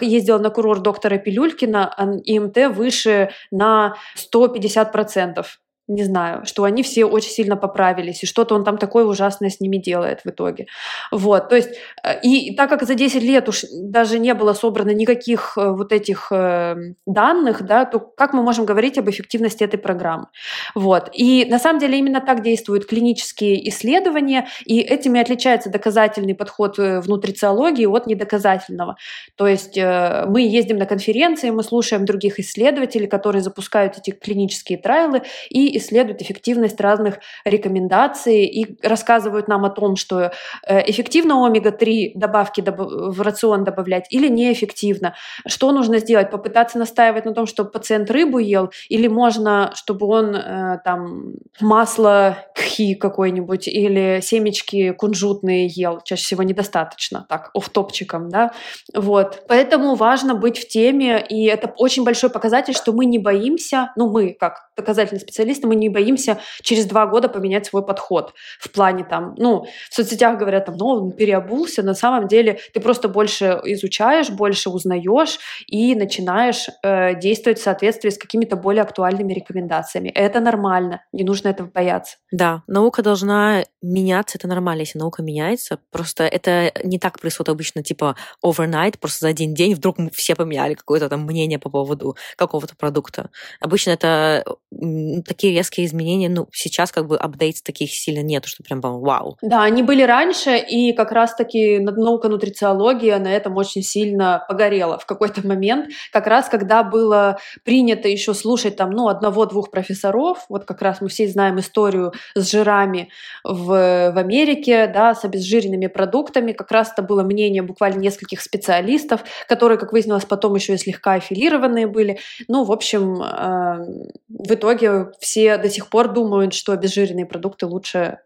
ездила на курорт доктора Пилюлькина, ИМТ выше на 150% не знаю, что они все очень сильно поправились, и что-то он там такое ужасное с ними делает в итоге. Вот, то есть, э, и так как за 10 лет уж даже не было собрано никаких э, вот этих э, данных, да, то как мы можем говорить об эффективности этой программы? Вот, и на самом деле именно так действуют клинические исследования, и этими отличается доказательный подход в от недоказательного. То есть мы ездим на конференции, мы слушаем других исследователей, которые запускают эти клинические трайлы, и исследуют эффективность разных рекомендаций и рассказывают нам о том, что э, эффективно омега-3 добавки в рацион добавлять или неэффективно. Что нужно сделать? Попытаться настаивать на том, чтобы пациент рыбу ел, или можно, чтобы он э, там масло кхи какой-нибудь или семечки кунжутные ел. Чаще всего недостаточно, так, офтопчиком, да. Вот. Поэтому важно быть в теме, и это очень большой показатель, что мы не боимся, ну мы как доказательные специалисты, мы не боимся через два года поменять свой подход в плане там, ну, в соцсетях говорят там, ну, он переобулся, на самом деле ты просто больше изучаешь, больше узнаешь и начинаешь э, действовать в соответствии с какими-то более актуальными рекомендациями. Это нормально, не нужно этого бояться. Да, наука должна меняться, это нормально, если наука меняется, просто это не так происходит обычно, типа overnight, просто за один день вдруг все поменяли какое-то там мнение по поводу какого-то продукта. Обычно это такие резкие изменения, ну, сейчас как бы апдейт таких сильно нету, что прям вау. Да, они были раньше, и как раз-таки наука нутрициология на этом очень сильно погорела в какой-то момент, как раз когда было принято еще слушать там, ну, одного-двух профессоров, вот как раз мы все знаем историю с жирами в, в Америке, да, с обезжиренными продуктами, как раз это было мнение буквально нескольких специалистов, которые, как выяснилось, потом еще и слегка аффилированные были. Ну, в общем, э, в итоге все до сих пор думают, что обезжиренные продукты лучше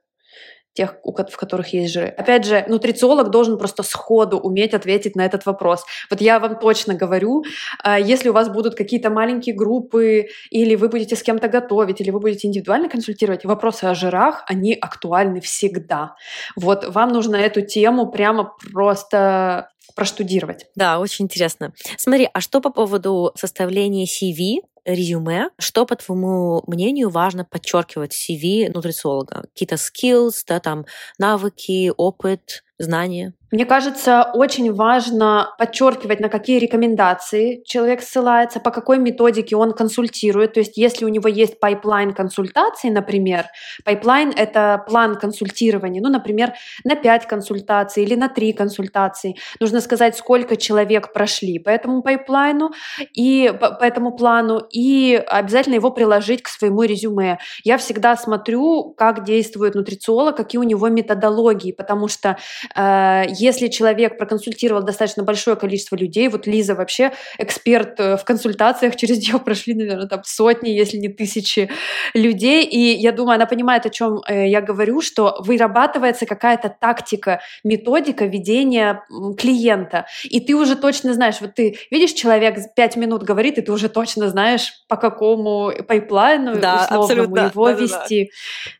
тех, в которых есть жиры. Опять же, нутрициолог должен просто сходу уметь ответить на этот вопрос. Вот я вам точно говорю, а, если у вас будут какие-то маленькие группы, или вы будете с кем-то готовить, или вы будете индивидуально консультировать, вопросы о жирах, они актуальны всегда. Вот вам нужно эту тему прямо просто проштудировать. Да, очень интересно. Смотри, а что по поводу составления CV? Резюме, что, по твоему мнению, важно подчеркивать в CV нутрициолога? Какие-то skills, да, там, навыки, опыт, знания? Мне кажется, очень важно подчеркивать, на какие рекомендации человек ссылается, по какой методике он консультирует. То есть, если у него есть пайплайн консультаций, например, пайплайн — это план консультирования, ну, например, на 5 консультаций или на 3 консультации. Нужно сказать, сколько человек прошли по этому пайплайну и по, этому плану, и обязательно его приложить к своему резюме. Я всегда смотрю, как действует нутрициолог, какие у него методологии, потому что э, если человек проконсультировал достаточно большое количество людей, вот Лиза вообще эксперт э, в консультациях, через нее прошли, наверное, там сотни, если не тысячи людей, и я думаю, она понимает, о чем э, я говорю, что вырабатывается какая-то тактика, методика ведения клиента, и ты уже точно знаешь, вот ты видишь, человек пять минут говорит, и ты уже точно знаешь, по какому пайплайну да, условному его да, вести,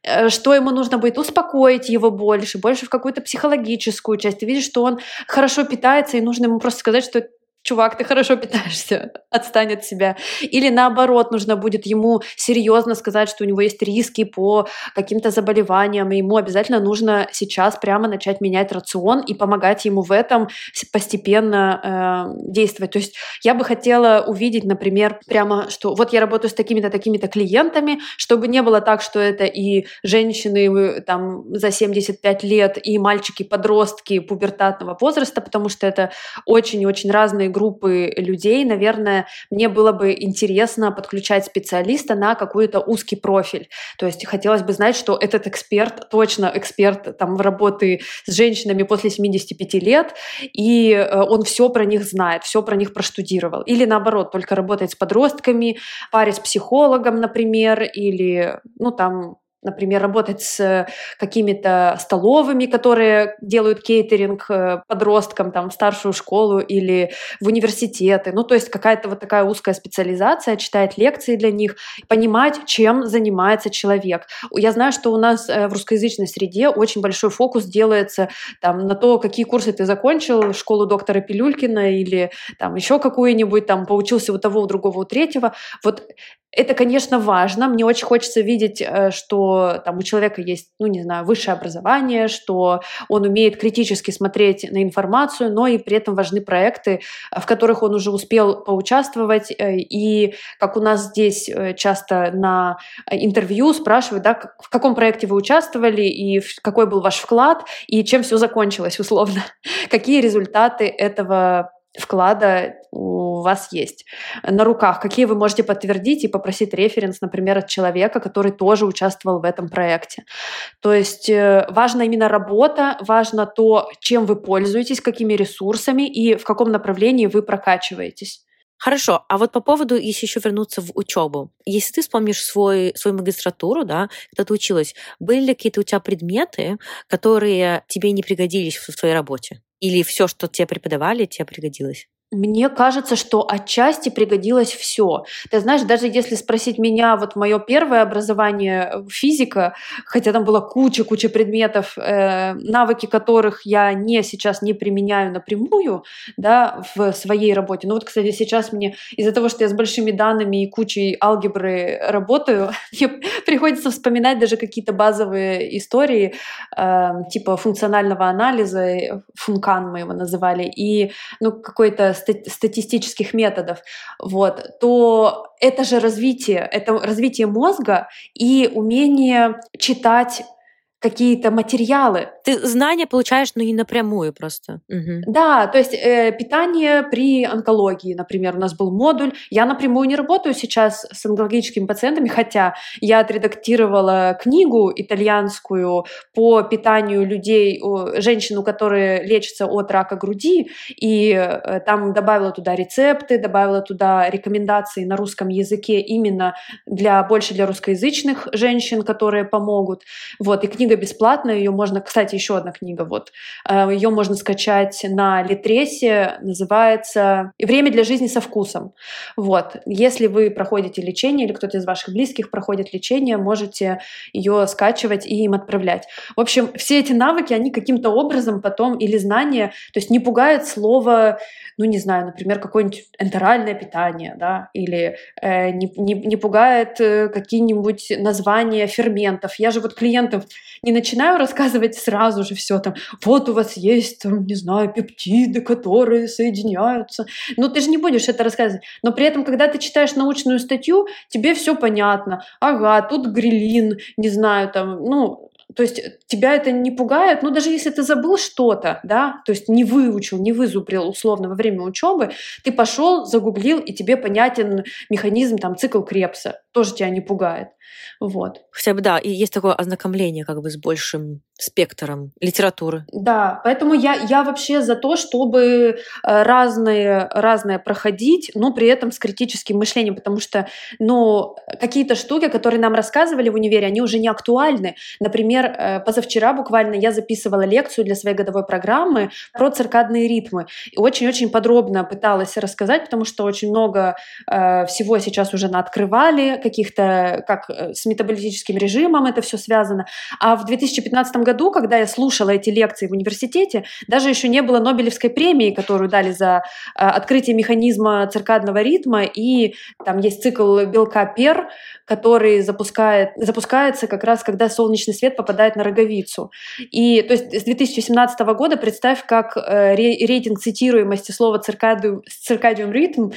да, да. что ему нужно будет успокоить его больше, больше в какую-то психологическую часть. Видишь, что он хорошо питается, и нужно ему просто сказать, что чувак, ты хорошо питаешься, отстань от себя. Или наоборот, нужно будет ему серьезно сказать, что у него есть риски по каким-то заболеваниям, и ему обязательно нужно сейчас прямо начать менять рацион и помогать ему в этом постепенно э, действовать. То есть я бы хотела увидеть, например, прямо, что вот я работаю с такими-то, такими-то клиентами, чтобы не было так, что это и женщины э, там за 75 лет, и мальчики-подростки пубертатного возраста, потому что это очень-очень разные группы людей, наверное, мне было бы интересно подключать специалиста на какой-то узкий профиль. То есть хотелось бы знать, что этот эксперт, точно эксперт там в работы с женщинами после 75 лет, и э, он все про них знает, все про них проштудировал. Или наоборот, только работает с подростками, паре с психологом, например, или, ну, там, например, работать с какими-то столовыми, которые делают кейтеринг э, подросткам там, в старшую школу или в университеты. Ну, то есть какая-то вот такая узкая специализация, читать лекции для них, понимать, чем занимается человек. Я знаю, что у нас э, в русскоязычной среде очень большой фокус делается там, на то, какие курсы ты закончил, школу доктора Пилюлькина или там еще какую-нибудь, там, поучился у того, у другого, у третьего. Вот это, конечно, важно. Мне очень хочется видеть, э, что там у человека есть, ну, не знаю, высшее образование, что он умеет критически смотреть на информацию, но и при этом важны проекты, в которых он уже успел поучаствовать. Э, и как у нас здесь э, часто на интервью спрашивают, да, в каком проекте вы участвовали и какой был ваш вклад, и чем все закончилось условно. Какие результаты этого вклада у вас есть на руках, какие вы можете подтвердить и попросить референс, например, от человека, который тоже участвовал в этом проекте. То есть э, важна именно работа, важно то, чем вы пользуетесь, какими ресурсами и в каком направлении вы прокачиваетесь. Хорошо, а вот по поводу, если еще вернуться в учебу, если ты вспомнишь свой, свою магистратуру, да, когда ты училась, были ли какие-то у тебя предметы, которые тебе не пригодились в твоей работе? Или все, что тебе преподавали, тебе пригодилось? Мне кажется, что отчасти пригодилось все. Ты знаешь, даже если спросить меня, вот мое первое образование э, физика, хотя там было куча-куча предметов, э, навыки которых я не сейчас не применяю напрямую, да, в своей работе. Ну вот, кстати, сейчас мне из-за того, что я с большими данными и кучей алгебры работаю, мне приходится вспоминать даже какие-то базовые истории, э, типа функционального анализа, э, функан мы его называли, и ну какой-то статистических методов, вот, то это же развитие, это развитие мозга и умение читать какие-то материалы. Ты знания получаешь, но не напрямую просто. Угу. Да, то есть э, питание при онкологии, например, у нас был модуль. Я напрямую не работаю сейчас с онкологическими пациентами, хотя я отредактировала книгу итальянскую по питанию людей, женщин, которые лечатся от рака груди, и э, там добавила туда рецепты, добавила туда рекомендации на русском языке именно для больше для русскоязычных женщин, которые помогут. Вот, и книга бесплатная, ее можно, кстати, еще одна книга, вот, э, ее можно скачать на Литресе, называется «Время для жизни со вкусом». Вот, если вы проходите лечение или кто-то из ваших близких проходит лечение, можете ее скачивать и им отправлять. В общем, все эти навыки, они каким-то образом потом или знания, то есть не пугает слово, ну, не знаю, например, какое-нибудь энтеральное питание, да, или э, не, не, не пугает э, какие-нибудь названия ферментов. Я же вот клиентам не начинаю рассказывать сразу же все там, вот у вас есть, там, не знаю, пептиды, которые соединяются. Ну, ты же не будешь это рассказывать. Но при этом, когда ты читаешь научную статью, тебе все понятно. Ага, тут грилин, не знаю, там, ну, то есть тебя это не пугает, ну даже если ты забыл что-то, да, то есть не выучил, не вызубрил условно во время учебы, ты пошел, загуглил, и тебе понятен механизм, там, цикл Крепса. Тоже тебя не пугает. Вот. Хотя бы, да, и есть такое ознакомление как бы с большим спектром литературы. Да, поэтому я, я вообще за то, чтобы э, разные, разные проходить, но при этом с критическим мышлением, потому что, ну, какие-то штуки, которые нам рассказывали в универе, они уже не актуальны. Например, э, позавчера буквально я записывала лекцию для своей годовой программы про циркадные ритмы. И очень-очень подробно пыталась рассказать, потому что очень много э, всего сейчас уже наоткрывали, каких-то, как э, с метаболическим режимом это все связано. А в 2015 году, когда я слушала эти лекции в университете, даже еще не было Нобелевской премии, которую дали за э, открытие механизма циркадного ритма, и там есть цикл белка ПЕР, который запускает, запускается как раз, когда солнечный свет попадает на роговицу. И то есть с 2017 года представь, как э, рейтинг цитируемости слова циркадиум, циркадиум ритм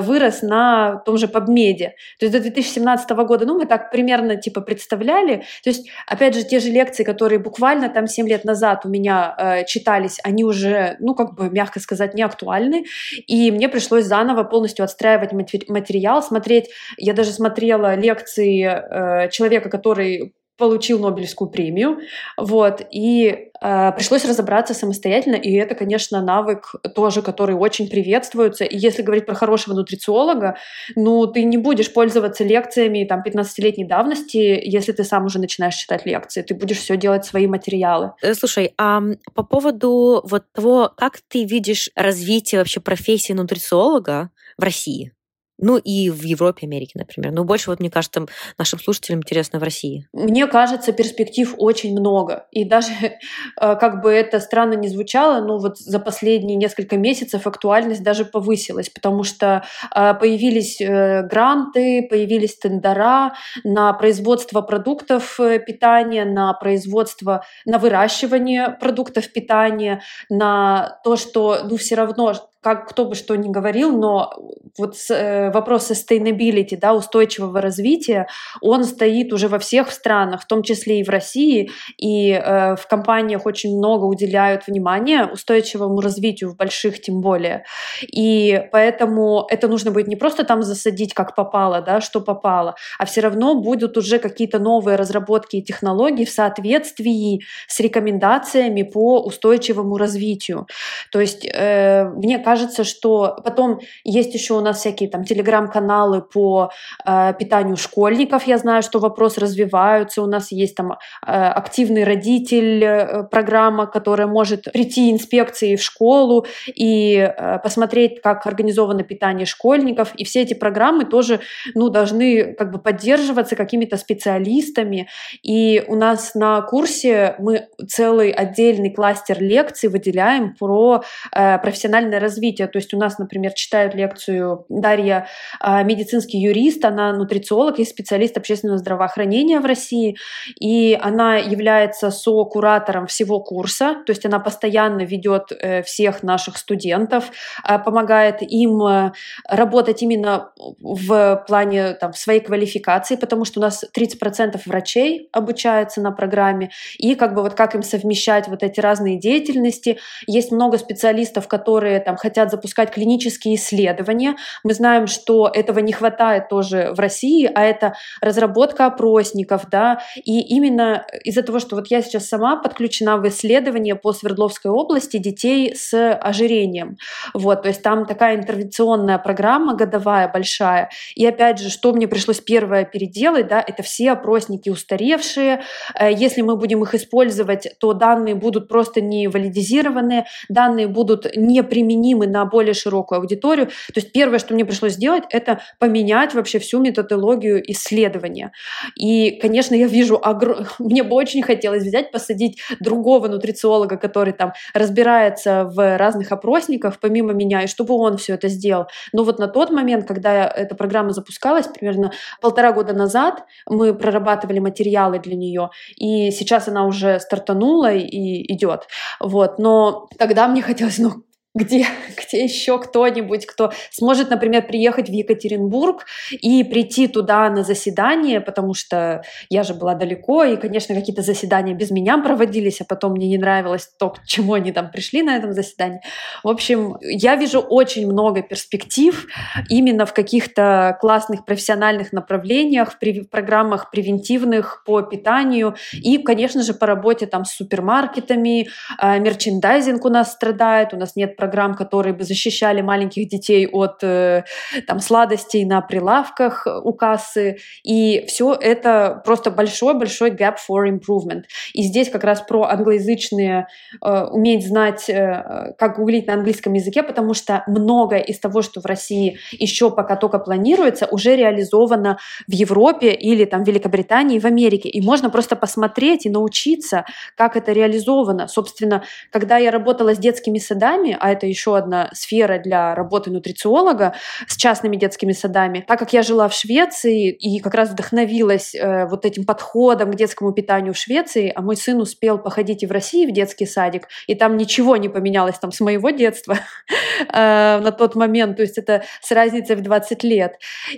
вырос на том же PubMed. То есть до 2017 года, ну, мы так примерно типа представляли. То есть, опять же, те же лекции, которые буквально там 7 лет назад у меня э, читались, они уже, ну, как бы, мягко сказать, не актуальны. И мне пришлось заново полностью отстраивать материал, смотреть. Я даже смотрела лекции э, человека, который получил Нобелевскую премию, вот, и э, пришлось разобраться самостоятельно, и это, конечно, навык тоже, который очень приветствуется, и если говорить про хорошего нутрициолога, ну, ты не будешь пользоваться лекциями, там, 15-летней давности, если ты сам уже начинаешь читать лекции, ты будешь все делать свои материалы. Э, слушай, а по поводу вот того, как ты видишь развитие вообще профессии нутрициолога в России? Ну и в Европе, Америке, например. Но больше, вот мне кажется, нашим слушателям интересно в России. Мне кажется, перспектив очень много. И даже, э, как бы это странно не звучало, но вот за последние несколько месяцев актуальность даже повысилась, потому что э, появились э, гранты, появились тендера на производство продуктов питания, на производство, на выращивание продуктов питания, на то, что, ну, все равно как кто бы что ни говорил, но вот э, вопрос sustainability, да, устойчивого развития, он стоит уже во всех странах, в том числе и в России, и э, в компаниях очень много уделяют внимания устойчивому развитию, в больших тем более. И поэтому это нужно будет не просто там засадить, как попало, да, что попало, а все равно будут уже какие-то новые разработки и технологии в соответствии с рекомендациями по устойчивому развитию. То есть, э, мне кажется, кажется, что потом есть еще у нас всякие там телеграм-каналы по э, питанию школьников. Я знаю, что вопросы развиваются. У нас есть там э, активный родитель, э, программа, которая может прийти инспекции в школу и э, посмотреть, как организовано питание школьников. И все эти программы тоже ну, должны как бы поддерживаться какими-то специалистами. И у нас на курсе мы целый отдельный кластер лекций выделяем про э, профессиональное развитие развития. То есть у нас, например, читает лекцию Дарья, а, медицинский юрист, она нутрициолог и специалист общественного здравоохранения в России, и она является со-куратором всего курса, то есть она постоянно ведет э, всех наших студентов, а, помогает им э, работать именно в плане там, своей квалификации, потому что у нас 30% врачей обучаются на программе, и как бы вот как им совмещать вот эти разные деятельности. Есть много специалистов, которые там хотят запускать клинические исследования. Мы знаем, что этого не хватает тоже в России, а это разработка опросников, да, и именно из-за того, что вот я сейчас сама подключена в исследование по Свердловской области детей с ожирением, вот, то есть там такая интервенционная программа годовая большая, и опять же, что мне пришлось первое переделать, да, это все опросники устаревшие, э, если мы будем их использовать, то данные будут просто не валидизированы, данные будут неприменимы на более широкую аудиторию. То есть первое, что мне пришлось сделать, это поменять вообще всю методологию исследования. И, конечно, я вижу, огр... мне бы очень хотелось взять, посадить другого нутрициолога, который там разбирается в разных опросниках, помимо меня, и чтобы он все это сделал. Но вот на тот момент, когда эта программа запускалась, примерно полтора года назад, мы прорабатывали материалы для нее, и сейчас она уже стартанула и идет. Вот. Но тогда мне хотелось, ну, где, где еще кто-нибудь, кто сможет, например, приехать в Екатеринбург и прийти туда на заседание, потому что я же была далеко, и, конечно, какие-то заседания без меня проводились, а потом мне не нравилось то, к чему они там пришли на этом заседании. В общем, я вижу очень много перспектив именно в каких-то классных профессиональных направлениях, в программах превентивных по питанию и, конечно же, по работе там с супермаркетами, а, мерчендайзинг у нас страдает, у нас нет программ, которые бы защищали маленьких детей от э, там, сладостей на прилавках у кассы. И все это просто большой-большой gap for improvement. И здесь как раз про англоязычные э, уметь знать, э, как гуглить на английском языке, потому что многое из того, что в России еще пока только планируется, уже реализовано в Европе или там в Великобритании, в Америке. И можно просто посмотреть и научиться, как это реализовано. Собственно, когда я работала с детскими садами, а это еще одна сфера для работы нутрициолога с частными детскими садами. Так как я жила в Швеции и как раз вдохновилась э, вот этим подходом к детскому питанию в Швеции, а мой сын успел походить и в России в детский садик, и там ничего не поменялось там с моего детства э, на тот момент, то есть это с разницей в 20 лет.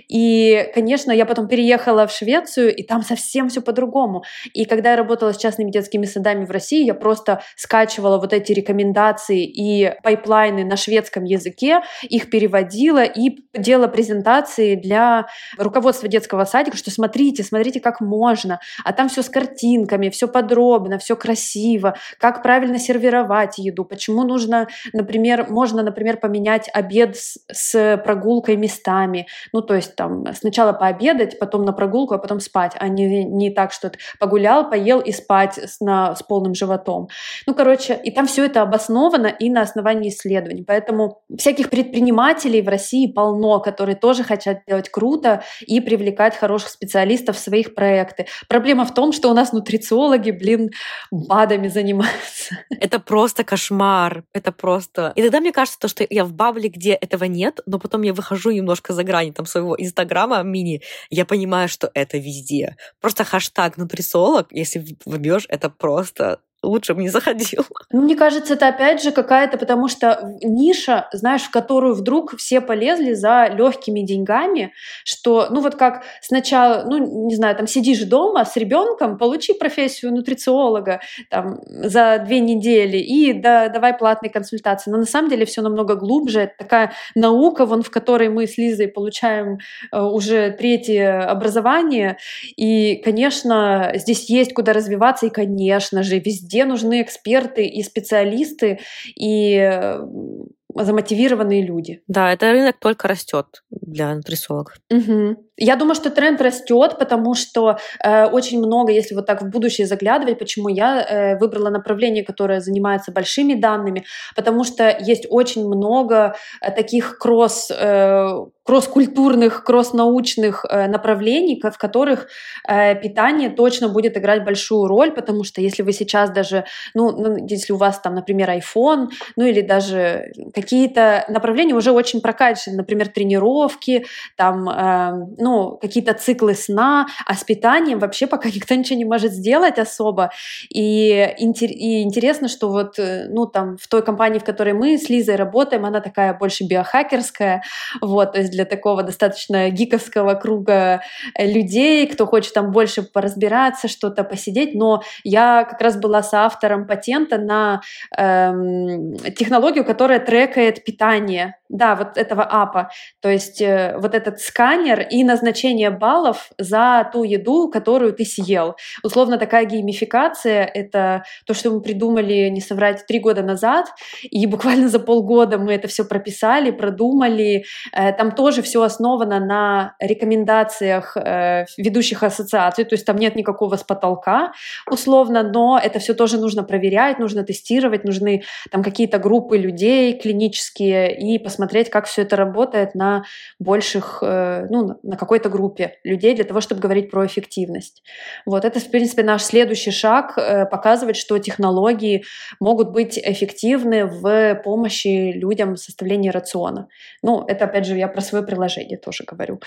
И, конечно, я потом переехала в Швецию, и там совсем все по-другому. И когда я работала с частными детскими садами в России, я просто скачивала вот эти рекомендации и пайплайны на шведском языке, их переводила и делала презентации для руководства детского садика, что смотрите, смотрите, как можно. А там все с картинками, все подробно, все красиво, как правильно сервировать еду, почему нужно, например, можно, например, поменять обед с, с прогулкой местами. Ну, то есть там сначала пообедать, потом на прогулку, а потом спать, а не, не так, что ты погулял, поел и спать с, на, с полным животом. Ну, короче, и там все это обосновано и на основании исследований. Поэтому всяких предпринимателей в России полно, которые тоже хотят делать круто и привлекать хороших специалистов в своих проекты. Проблема в том, что у нас нутрициологи, блин, БАДами занимаются. Это просто кошмар. Это просто... И тогда мне кажется, то, что я в бабле, где этого нет, но потом я выхожу немножко за грани там своего инстаграма мини, я понимаю, что это везде. Просто хэштаг нутрициолог, если вобьешь, это просто лучше бы не заходил. Ну, мне кажется, это опять же какая-то, потому что ниша, знаешь, в которую вдруг все полезли за легкими деньгами, что, ну вот как сначала, ну не знаю, там сидишь дома с ребенком, получи профессию нутрициолога там за две недели и да, давай платные консультации. Но на самом деле все намного глубже. Это такая наука, вон в которой мы с Лизой получаем э, уже третье образование. И, конечно, здесь есть куда развиваться, и, конечно же, везде везде нужны эксперты и специалисты, и замотивированные люди. Да, это рынок только растет для нутрициологов. Угу. Я думаю, что тренд растет, потому что э, очень много, если вот так в будущее заглядывать, почему я э, выбрала направление, которое занимается большими данными, потому что есть очень много э, таких кросс э, кросс-культурных, кросс-научных э, направлений, в которых э, питание точно будет играть большую роль, потому что если вы сейчас даже, ну, ну если у вас там, например, iPhone, ну или даже какие-то направления уже очень прокачаны, например, тренировки, там, э, ну, какие-то циклы сна, а с питанием вообще пока никто ничего не может сделать особо. И, и интересно, что вот, э, ну, там, в той компании, в которой мы с Лизой работаем, она такая больше биохакерская, вот, то есть для такого достаточно гиковского круга э, людей, кто хочет там больше поразбираться, что-то посидеть, но я как раз была соавтором патента на эм, технологию, которая трекает питание, да, вот этого апа, то есть э, вот этот сканер и на назначение баллов за ту еду, которую ты съел. Условно такая геймификация — это то, что мы придумали, не соврать, три года назад, и буквально за полгода мы это все прописали, продумали. Э, там тоже все основано на рекомендациях э, ведущих ассоциаций, то есть там нет никакого с потолка, условно, но это все тоже нужно проверять, нужно тестировать, нужны там какие-то группы людей клинические и посмотреть, как все это работает на больших, э, ну, на какой-то группе людей для того, чтобы говорить про эффективность. Вот это, в принципе, наш следующий шаг э, показывать, что технологии могут быть эффективны в помощи людям в составлении рациона. Ну, это, опять же, я про свое приложение тоже говорю.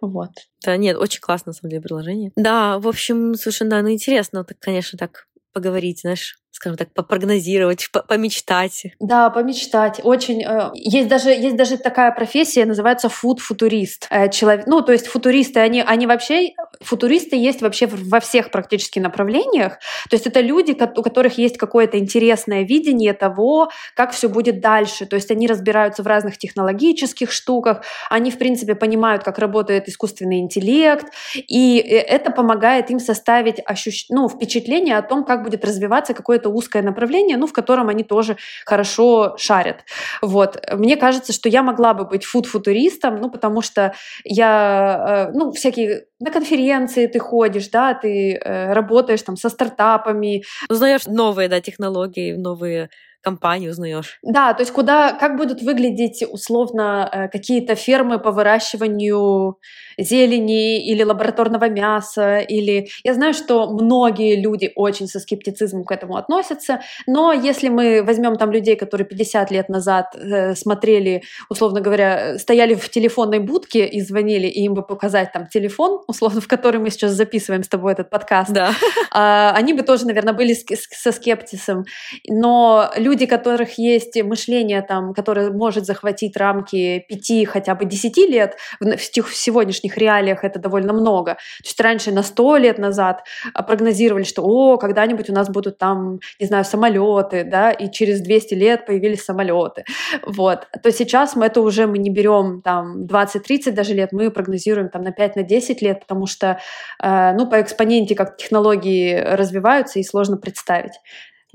Вот. Да, нет, очень классно, на самом деле, приложение. Да, в общем, совершенно, да, ну, интересно, так, конечно, так поговорить, знаешь, скажем так, попрогнозировать, помечтать. Да, помечтать. Очень. Э, есть даже есть даже такая профессия, называется фуд-футурист. Э, человек, ну, то есть футуристы, они, они вообще футуристы есть вообще во всех практически направлениях. То есть это люди, у которых есть какое-то интересное видение того, как все будет дальше. То есть они разбираются в разных технологических штуках, они, в принципе, понимают, как работает искусственный интеллект, и э, это помогает им составить ощущ... ну, впечатление о том, как будет развиваться какое-то какое-то узкое направление, ну, в котором они тоже хорошо шарят. Вот. Мне кажется, что я могла бы быть фуд-футуристом, ну, потому что я, э, ну, всякие на конференции ты ходишь, да, ты э, работаешь там со стартапами. Узнаешь новые, да, технологии, новые компании узнаешь. Да, то есть куда, как будут выглядеть условно э, какие-то фермы по выращиванию зелени или лабораторного мяса, или я знаю, что многие люди очень со скептицизмом к этому относятся, но если мы возьмем там людей, которые 50 лет назад э, смотрели, условно говоря, стояли в телефонной будке и звонили, и им бы показать там телефон, условно, в который мы сейчас записываем с тобой этот подкаст, да. э, они бы тоже, наверное, были со скептисом, но люди люди, которых есть мышление, там, которое может захватить рамки пяти, хотя бы десяти лет, в, в сегодняшних реалиях это довольно много. То есть раньше на сто лет назад а, прогнозировали, что о, когда-нибудь у нас будут там, не знаю, самолеты, да, и через 200 лет появились самолеты. Вот. То сейчас мы это уже мы не берем там 20-30 даже лет, мы прогнозируем там на 5 на 10 лет, потому что, э, ну, по экспоненте как технологии развиваются, и сложно представить.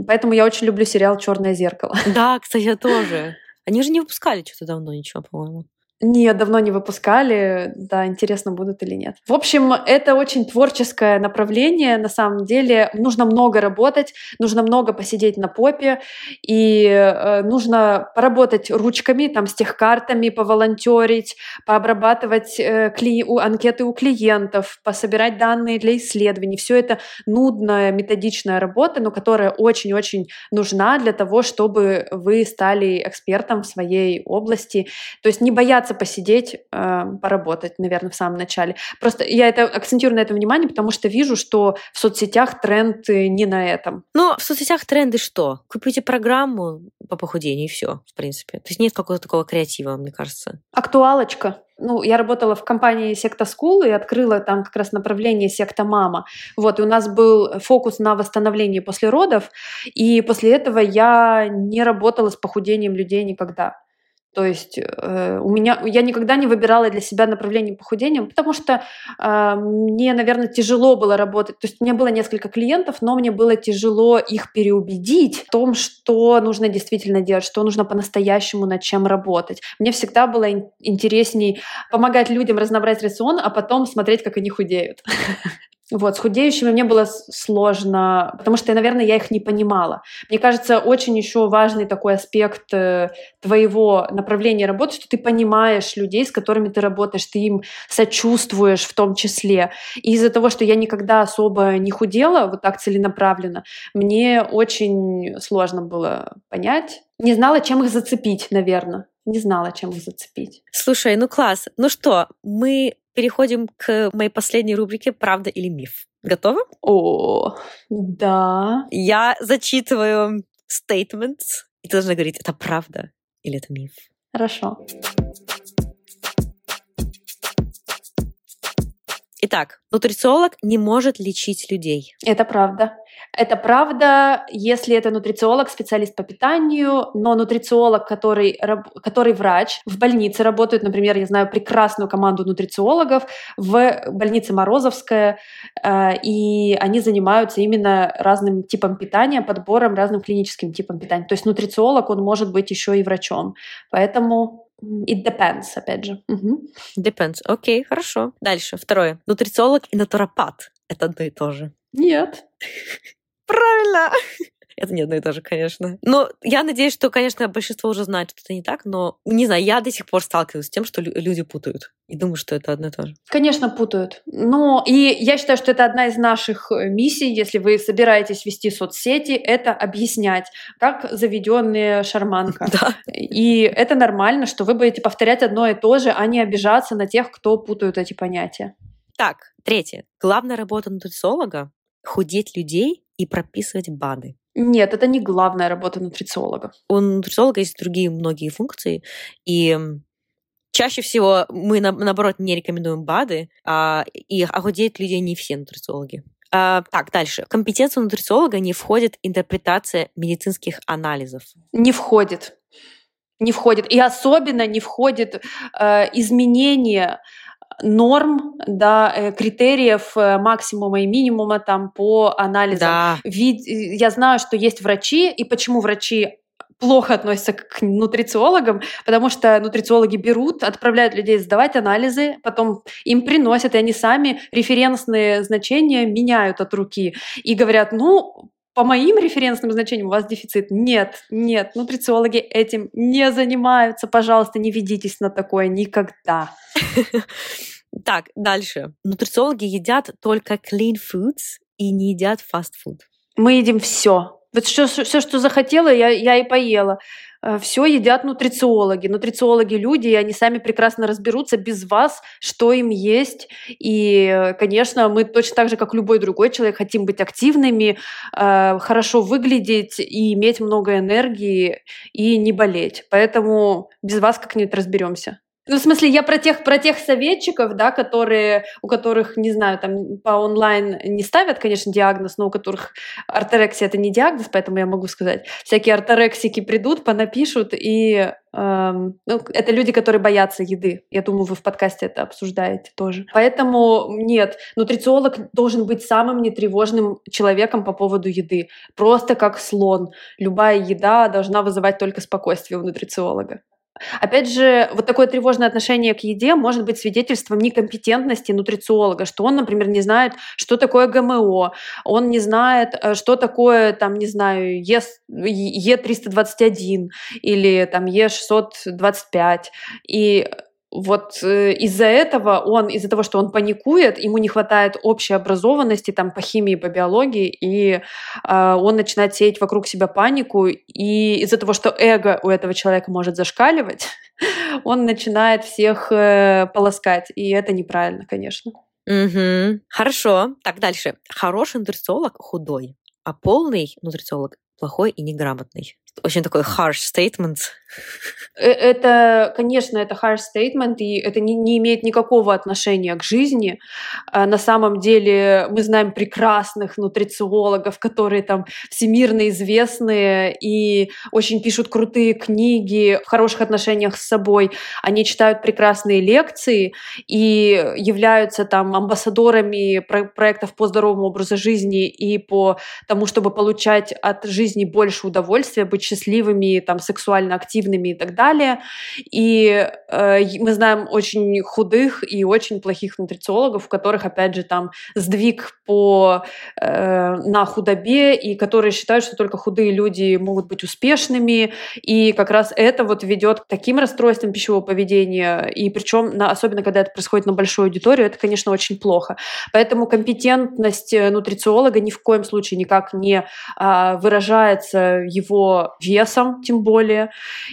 Поэтому я очень люблю сериал Черное зеркало. Да, кстати, я тоже. Они же не выпускали что-то давно ничего, по-моему. Нет, давно не выпускали. Да, интересно, будут или нет. В общем, это очень творческое направление. На самом деле нужно много работать, нужно много посидеть на попе, и э, нужно поработать ручками, там, с техкартами, поволонтерить, пообрабатывать э, кли... у, анкеты у клиентов, пособирать данные для исследований. Все это нудная, методичная работа, но которая очень-очень нужна для того, чтобы вы стали экспертом в своей области. То есть не бояться боятся посидеть, э, поработать, наверное, в самом начале. Просто я это акцентирую на этом внимание, потому что вижу, что в соцсетях тренд не на этом. Ну, в соцсетях тренды что? Купите программу по похудению и все, в принципе. То есть нет какого-то такого креатива, мне кажется. Актуалочка ну, я работала в компании Секта School и открыла там как раз направление Секта Мама. Вот, и у нас был фокус на восстановлении после родов, и после этого я не работала с похудением людей никогда. То есть э, у меня я никогда не выбирала для себя направление похудения, потому что э, мне, наверное, тяжело было работать. То есть у меня было несколько клиентов, но мне было тяжело их переубедить в том, что нужно действительно делать, что нужно по-настоящему над чем работать. Мне всегда было интересней помогать людям разнообразить рацион, а потом смотреть, как они худеют. Вот, с худеющими мне было сложно, потому что, наверное, я их не понимала. Мне кажется, очень еще важный такой аспект э, твоего направления работы, что ты понимаешь людей, с которыми ты работаешь, ты им сочувствуешь в том числе. И из-за того, что я никогда особо не худела вот так целенаправленно, мне очень сложно было понять. Не знала, чем их зацепить, наверное не знала, чем их зацепить. Слушай, ну класс. Ну что, мы переходим к моей последней рубрике «Правда или миф». Готовы? О, да. Я зачитываю statements, и ты должна говорить, это правда или это миф. Хорошо. Итак, нутрициолог не может лечить людей. Это правда. Это правда, если это нутрициолог, специалист по питанию, но нутрициолог, который, который врач, в больнице работает, например, я знаю прекрасную команду нутрициологов в больнице Морозовская, э, и они занимаются именно разным типом питания, подбором разным клиническим типом питания. То есть нутрициолог, он может быть еще и врачом. Поэтому It depends, опять же. Угу. Depends. Окей, okay, хорошо. Дальше. Второе. Нутрициолог и натуропат. Это одно и то же. Нет. Правильно. Это не одно и то же, конечно. Но я надеюсь, что, конечно, большинство уже знает, что это не так, но, не знаю, я до сих пор сталкиваюсь с тем, что люди путают. И думаю, что это одно и то же. Конечно, путают. Но и я считаю, что это одна из наших э, миссий, если вы собираетесь вести соцсети, это объяснять, как заведенные шарманка. Да. И это нормально, что вы будете повторять одно и то же, а не обижаться на тех, кто путают эти понятия. Так, третье. Главная работа нутрициолога худеть людей и прописывать БАДы. Нет, это не главная работа нутрициолога. У нутрициолога есть другие многие функции, и чаще всего мы, наоборот, не рекомендуем БАДы, а, и а худеют людей не все нутрициологи. А, так, дальше. В компетенцию нутрициолога не входит интерпретация медицинских анализов. Не входит. Не входит. И особенно не входит э, изменение норм, да, э, критериев э, максимума и минимума там по анализам. Да. Вид, я знаю, что есть врачи, и почему врачи плохо относятся к нутрициологам, потому что нутрициологи берут, отправляют людей сдавать анализы, потом им приносят, и они сами референсные значения меняют от руки и говорят, ну, по моим референсным значениям у вас дефицит. Нет, нет, нутрициологи этим не занимаются. Пожалуйста, не ведитесь на такое никогда. Так, дальше. Нутрициологи едят только clean foods и не едят fast food. Мы едим все. Вот все, все, что захотела, я, я и поела. Э, все едят нутрициологи. Нутрициологи люди, и они сами прекрасно разберутся без вас, что им есть. И, конечно, мы точно так же, как любой другой человек, хотим быть активными, э, хорошо выглядеть и иметь много энергии и не болеть. Поэтому без вас как-нибудь разберемся. Ну, в смысле, я про тех, про тех советчиков, да, которые, у которых, не знаю, там по онлайн не ставят, конечно, диагноз, но у которых орторексия это не диагноз, поэтому я могу сказать. Всякие орторексики придут, понапишут, и эм, ну, это люди, которые боятся еды. Я думаю, вы в подкасте это обсуждаете тоже. Поэтому нет, нутрициолог должен быть самым нетревожным человеком по поводу еды. Просто как слон. Любая еда должна вызывать только спокойствие у нутрициолога. Опять же, вот такое тревожное отношение к еде может быть свидетельством некомпетентности нутрициолога, что он, например, не знает, что такое ГМО, он не знает, э, что такое, там, не знаю, Е321 или там Е625. И вот э, из-за этого он, из-за того, что он паникует, ему не хватает общей образованности там по химии, по биологии, и э, он начинает сеять вокруг себя панику, и из-за того, что эго у этого человека может зашкаливать, он начинает всех э, полоскать, и это неправильно, конечно. Угу. Хорошо. Так, дальше. Хороший нутрициолог худой, а полный нутрициолог плохой и неграмотный. Очень такой harsh statement. Э, это, конечно, это harsh statement, и это не, не имеет никакого отношения к жизни. А на самом деле мы знаем прекрасных нутрициологов, которые там всемирно известные и очень пишут крутые книги в хороших отношениях с собой. Они читают прекрасные лекции и являются там амбассадорами проектов по здоровому образу жизни и по тому, чтобы получать от жизни больше удовольствия, быть счастливыми, там, сексуально активными и так далее. И э, мы знаем очень худых и очень плохих нутрициологов, у которых, опять же, там сдвиг по, э, на худобе, и которые считают, что только худые люди могут быть успешными, и как раз это вот ведет к таким расстройствам пищевого поведения, и причем, на, особенно когда это происходит на большую аудиторию, это, конечно, очень плохо. Поэтому компетентность э, нутрициолога ни в коем случае никак не а, выражается его весом, тем более.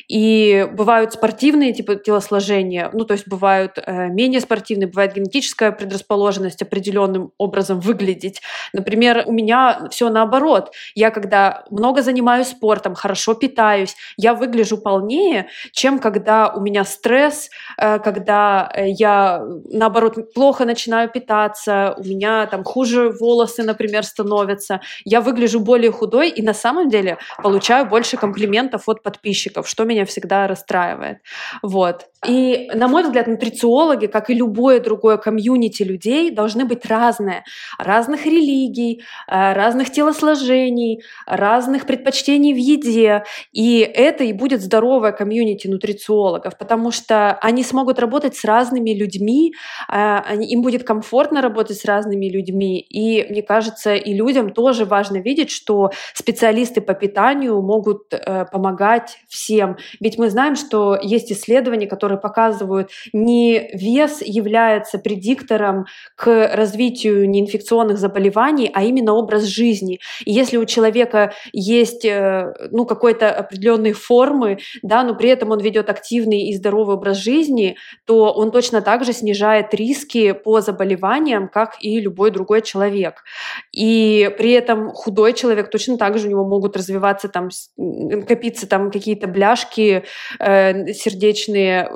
И бывают спортивные типа телосложения, ну, то есть бывают э, менее спортивные, бывает генетическая предрасположенность определенным образом выглядеть. Например, у меня все наоборот. Я когда много занимаюсь спортом, хорошо питаюсь, я выгляжу полнее, чем когда у меня стресс, э, когда э, я, наоборот, плохо начинаю питаться, у меня там хуже волосы, например, становятся, я выгляжу более худой и на самом деле получаю больше больше комплиментов от подписчиков, что меня всегда расстраивает. Вот. И, на мой взгляд, нутрициологи, как и любое другое комьюнити людей, должны быть разные. Разных религий, э, разных телосложений, разных предпочтений в еде. И это и будет здоровое комьюнити нутрициологов, потому что они смогут работать с разными людьми, э, им будет комфортно работать с разными людьми. И, мне кажется, и людям тоже важно видеть, что специалисты по питанию могут э, помогать всем. Ведь мы знаем, что есть исследования, которые которые показывают, не вес является предиктором к развитию неинфекционных заболеваний, а именно образ жизни. И если у человека есть э, ну, какой-то определенной формы, да, но при этом он ведет активный и здоровый образ жизни, то он точно так же снижает риски по заболеваниям, как и любой другой человек. И при этом худой человек точно так же у него могут развиваться там, копиться там какие-то бляшки э, сердечные,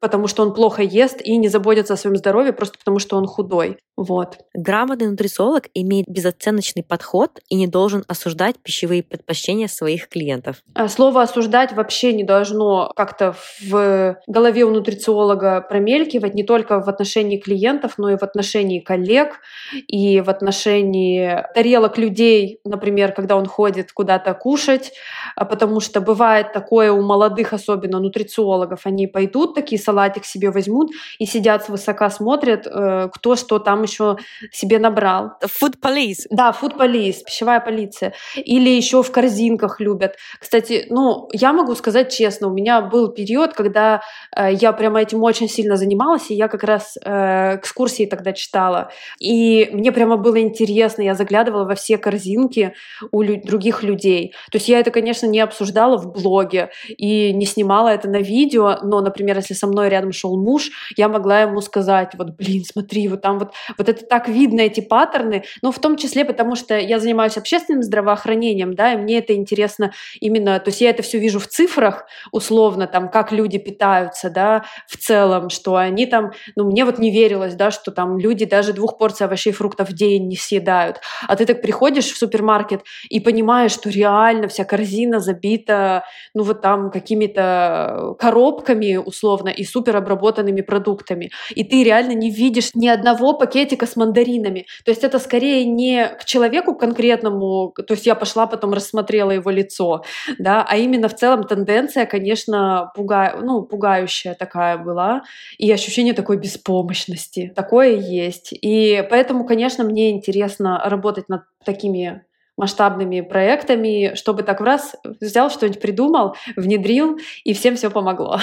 потому что он плохо ест и не заботится о своем здоровье просто потому, что он худой. Вот. Грамотный нутрициолог имеет безоценочный подход и не должен осуждать пищевые предпочтения своих клиентов. А слово «осуждать» вообще не должно как-то в голове у нутрициолога промелькивать не только в отношении клиентов, но и в отношении коллег и в отношении тарелок людей, например, когда он ходит куда-то кушать, а потому что бывает такое у молодых, особенно нутрициологов, они пойдут такие салатик себе возьмут и сидят свысока смотрят, э, кто что там еще себе набрал. Food police. Да, food police, пищевая полиция. Или еще в корзинках любят. Кстати, ну, я могу сказать честно, у меня был период, когда э, я прямо этим очень сильно занималась, и я как раз э, экскурсии тогда читала. И мне прямо было интересно, я заглядывала во все корзинки у лю- других людей. То есть я это, конечно, не обсуждала в блоге и не снимала это на видео, но, например, если со мной рядом шел муж, я могла ему сказать, вот, блин, смотри, вот там вот, вот это так видно, эти паттерны, но в том числе потому, что я занимаюсь общественным здравоохранением, да, и мне это интересно именно, то есть я это все вижу в цифрах, условно, там, как люди питаются, да, в целом, что они там, ну, мне вот не верилось, да, что там люди даже двух порций овощей и фруктов в день не съедают, а ты так приходишь в супермаркет и понимаешь, что реально вся корзина забита, ну, вот там какими-то коробками, условно, и суперобработанными продуктами. И ты реально не видишь ни одного пакетика с мандаринами. То есть это скорее не к человеку конкретному, то есть я пошла потом рассмотрела его лицо, да, а именно в целом тенденция, конечно, пуга... ну, пугающая такая была, и ощущение такой беспомощности. Такое есть. И поэтому, конечно, мне интересно работать над такими масштабными проектами, чтобы так в раз взял что-нибудь придумал, внедрил, и всем все помогло.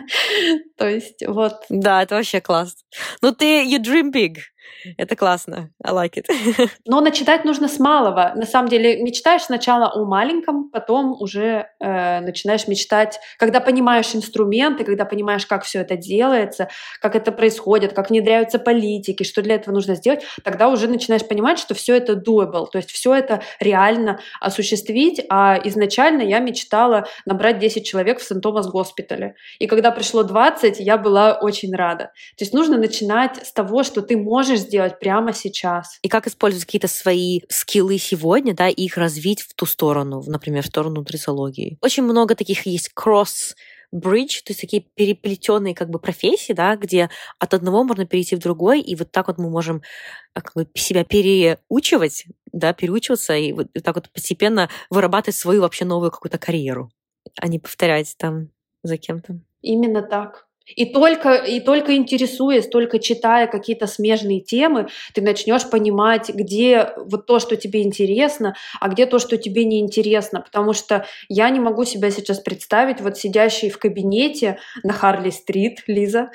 То есть вот. Да, это вообще класс. Ну ты, you dream big. Это классно. I like it. Но начинать нужно с малого. На самом деле, мечтаешь сначала о маленьком, потом уже э, начинаешь мечтать, когда понимаешь инструменты, когда понимаешь, как все это делается, как это происходит, как внедряются политики, что для этого нужно сделать, тогда уже начинаешь понимать, что все это doable, то есть все это реально осуществить. А изначально я мечтала набрать 10 человек в Сент-Томас госпитале. И когда пришло 20, я была очень рада. То есть нужно начинать с того, что ты можешь сделать прямо сейчас. И как использовать какие-то свои скиллы сегодня, да, и их развить в ту сторону, например, в сторону нутрициологии. Очень много таких есть кросс bridge, то есть такие переплетенные как бы профессии, да, где от одного можно перейти в другой, и вот так вот мы можем а, как бы себя переучивать, да, переучиваться и вот так вот постепенно вырабатывать свою вообще новую какую-то карьеру, а не повторять там за кем-то. Именно так. И только, и только интересуясь, только читая какие-то смежные темы, ты начнешь понимать, где вот то, что тебе интересно, а где то, что тебе не интересно. Потому что я не могу себя сейчас представить, вот сидящий в кабинете на Харли-стрит, Лиза,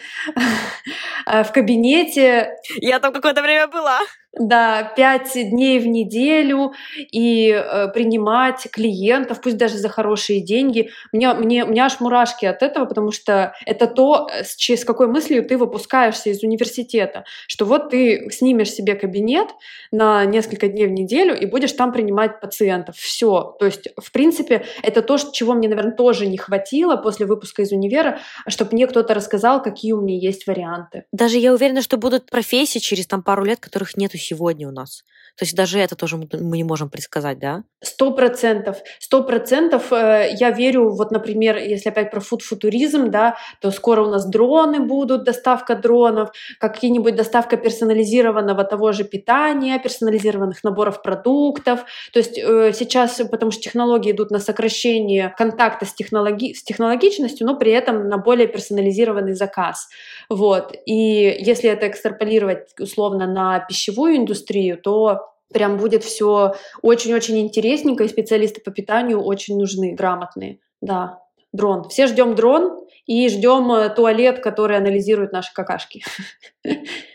в кабинете... Я там какое-то время была да, пять дней в неделю и э, принимать клиентов, пусть даже за хорошие деньги. Мне, мне, у меня аж мурашки от этого, потому что это то, с, с какой мыслью ты выпускаешься из университета, что вот ты снимешь себе кабинет на несколько дней в неделю и будешь там принимать пациентов. Все. То есть, в принципе, это то, чего мне, наверное, тоже не хватило после выпуска из универа, чтобы мне кто-то рассказал, какие у меня есть варианты. Даже я уверена, что будут профессии через там пару лет, которых нету сегодня у нас. То есть даже это тоже мы не можем предсказать, да? Сто процентов. Сто процентов. Э, я верю, вот, например, если опять про фуд-футуризм, да, то скоро у нас дроны будут, доставка дронов, какие-нибудь доставка персонализированного того же питания, персонализированных наборов продуктов. То есть э, сейчас, потому что технологии идут на сокращение контакта с, технологи с технологичностью, но при этом на более персонализированный заказ. Вот. И если это экстраполировать условно на пищевую индустрию, то прям будет все очень-очень интересненько, и специалисты по питанию очень нужны, грамотные. Да, дрон. Все ждем дрон, и ждем э, туалет, который анализирует наши какашки.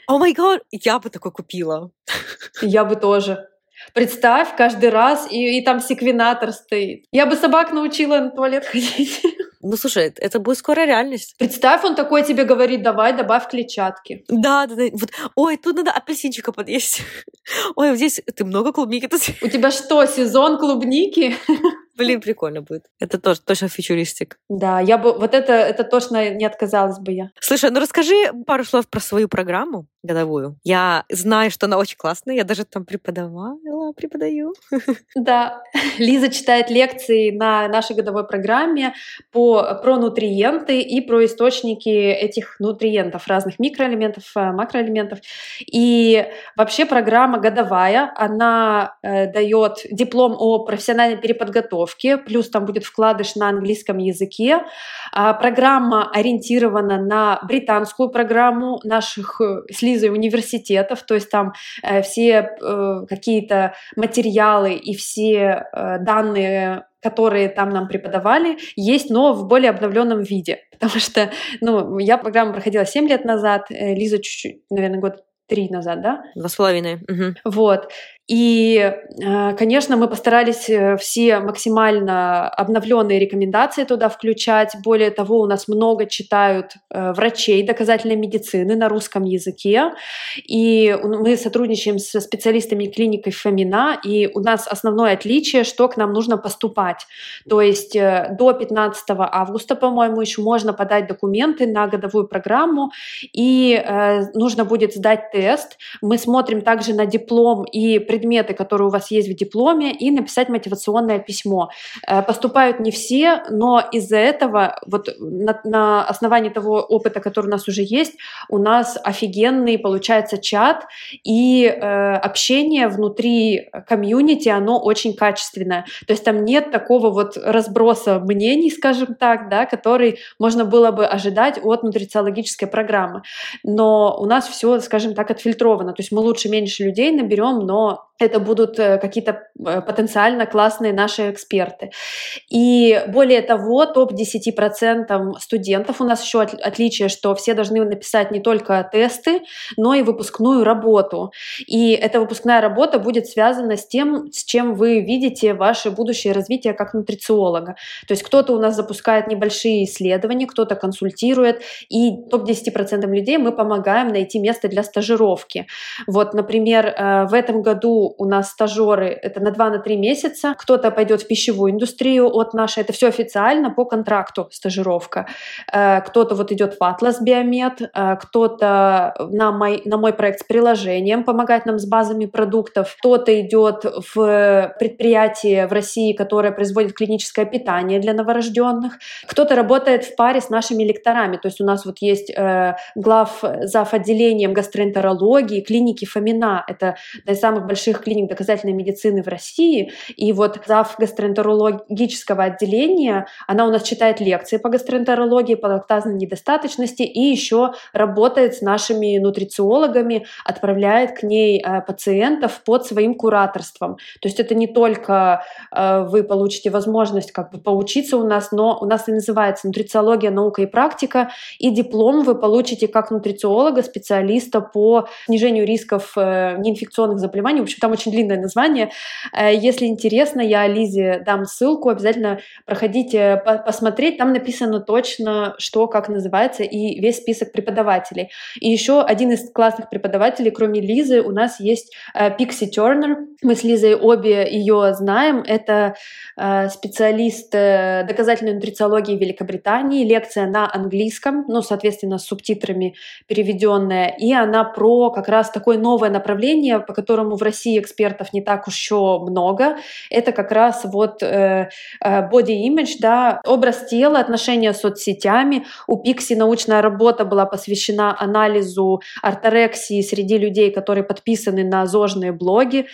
О май гад, я бы такой купила. Я бы тоже. Представь, каждый раз, и, и там секвенатор стоит. Я бы собак научила на туалет ходить. Ну, слушай, это будет скоро реальность. Представь, он такой тебе говорит, давай, добавь клетчатки. Да, да, да. Вот, ой, тут надо апельсинчика подъесть. Ой, здесь ты много клубники тут. У тебя что, сезон клубники? Блин, прикольно будет. Это тоже точно фьючеристик. Да, я бы вот это, это точно не отказалась бы я. Слушай, ну расскажи пару слов про свою программу годовую. Я знаю, что она очень классная, я даже там преподавала, преподаю. Да, Лиза читает лекции на нашей годовой программе по, про нутриенты и про источники этих нутриентов, разных микроэлементов, э, макроэлементов. И вообще программа годовая, она э, дает диплом о профессиональной переподготовке, плюс там будет вкладыш на английском языке. А программа ориентирована на британскую программу наших с Лизой университетов, то есть там э, все э, какие-то материалы и все э, данные которые там нам преподавали, есть, но в более обновленном виде. Потому что, ну, я программу проходила 7 лет назад, Лиза чуть-чуть, наверное, год три назад, да? Два с половиной. Угу. Вот. И, э, конечно, мы постарались э, все максимально обновленные рекомендации туда включать. Более того, у нас много читают э, врачей доказательной медицины на русском языке. И мы сотрудничаем со специалистами клиники Фомина. И у нас основное отличие, что к нам нужно поступать. То есть до 15 августа, по-моему, еще можно подать документы на годовую программу. И нужно будет сдать тест. Мы смотрим также на диплом и предметы, которые у вас есть в дипломе, и написать мотивационное письмо. Э, поступают не все, но из-за этого, вот на, на основании того опыта, который у нас уже есть, у нас офигенный получается чат, и э, общение внутри комьюнити, оно очень качественное. То есть там нет такого вот разброса мнений, скажем так, да, который можно было бы ожидать от нутрициологической программы. Но у нас все, скажем так, отфильтровано. То есть мы лучше меньше людей наберем, но это будут э, какие-то э, потенциально классные наши эксперты. И более того, топ-10% студентов у нас еще отличие, что все должны написать не только тесты, но и выпускную работу. И эта выпускная работа будет связана с тем, с чем вы видите ваше будущее развитие как нутрициолога. То есть кто-то у нас запускает небольшие исследования, кто-то консультирует, и топ-10% людей мы помогаем найти место для стажировки. Вот, например, э, в этом году у нас стажеры, это на 2-3 на месяца. Кто-то пойдет в пищевую индустрию от нашей, это все официально по контракту стажировка. Э, кто-то вот идет в Atlas Биомед, э, кто-то на мой, на мой проект с приложением помогать нам с базами продуктов, кто-то идет в предприятие в России, которое производит клиническое питание для новорожденных, кто-то работает в паре с нашими лекторами, то есть у нас вот есть э, глав зав. отделением гастроэнтерологии, клиники Фомина, это одна из самых больших лучших клиник доказательной медицины в России. И вот зав. гастроэнтерологического отделения, она у нас читает лекции по гастроэнтерологии, по лактазной недостаточности и еще работает с нашими нутрициологами, отправляет к ней э, пациентов под своим кураторством. То есть это не только э, вы получите возможность как бы поучиться у нас, но у нас и называется нутрициология, наука и практика, и диплом вы получите как нутрициолога, специалиста по снижению рисков э, неинфекционных заболеваний. Общем, там очень длинное название. Э, если интересно, я Лизе дам ссылку, обязательно проходите посмотреть. Там написано точно, что, как называется, и весь список преподавателей. И еще один из классных преподавателей, кроме Лизы, у нас есть э, Пикси Тернер. Мы с Лизой обе ее знаем. Это э, специалист доказательной нутрициологии Великобритании. Лекция на английском, ну, соответственно, с субтитрами переведенная. И она про как раз такое новое направление, по которому в России экспертов не так уж еще много. Это как раз вот э, э, body image, да, образ тела, отношения с соцсетями. У Пикси научная работа была посвящена анализу орторексии среди людей, которые подписаны на зожные блоги.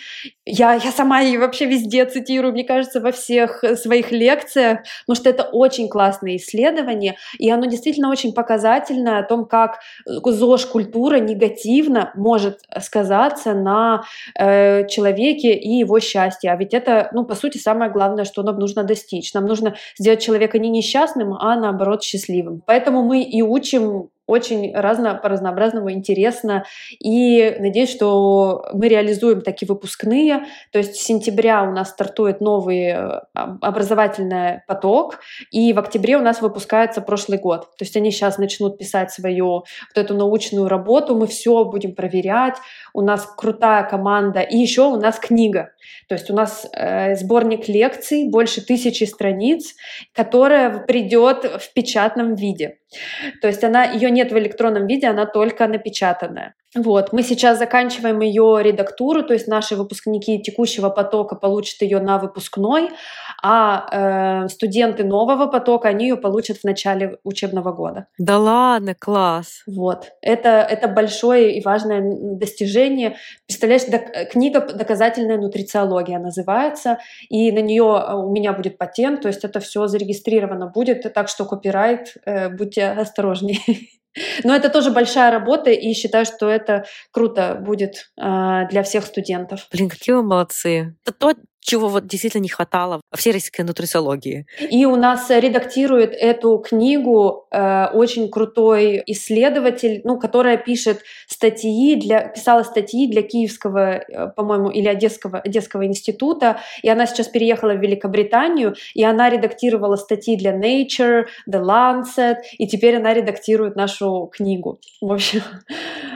Я, я сама ее вообще везде цитирую, мне кажется, во всех своих лекциях, потому что это очень классное исследование, и оно действительно очень показательно о том, как ЗОЖ-культура негативно может сказаться на э, э, человеке и его счастье. А ведь это, ну, по сути, самое главное, что нам нужно достичь. Нам нужно сделать человека не несчастным, а наоборот счастливым. Поэтому мы и учим очень разно, по-разнообразному интересно. И надеюсь, что мы реализуем такие выпускные. То есть с сентября у нас стартует новый э, образовательный поток, и в октябре у нас выпускается прошлый год. То есть они сейчас начнут писать свою вот эту научную работу, мы все будем проверять, у нас крутая команда, и еще у нас книга. То есть у нас э, сборник лекций, больше тысячи страниц, которая придет в печатном виде. То есть она, ее нет в электронном виде, она только напечатанная. Вот, мы сейчас заканчиваем ее редактуру, то есть наши выпускники текущего потока получат ее на выпускной, а э, студенты нового потока, они ее получат в начале учебного года. Да ладно, класс. Вот, это, это большое и важное достижение. Представляешь, док- книга «Доказательная нутрициология» называется, и на нее э, у меня будет патент, то есть это все зарегистрировано будет, так что копирайт, э, будьте осторожнее. Но это тоже большая работа, и считаю, что это круто будет э, для всех студентов. Блин, какие вы молодцы. Это то, чего вот действительно не хватало в сельской нутрициологии. И у нас редактирует эту книгу э, очень крутой исследователь, ну, которая пишет статьи для, писала статьи для Киевского, э, по-моему, или Одесского, Одесского института, и она сейчас переехала в Великобританию, и она редактировала статьи для Nature, The Lancet, и теперь она редактирует нашу книгу. В общем,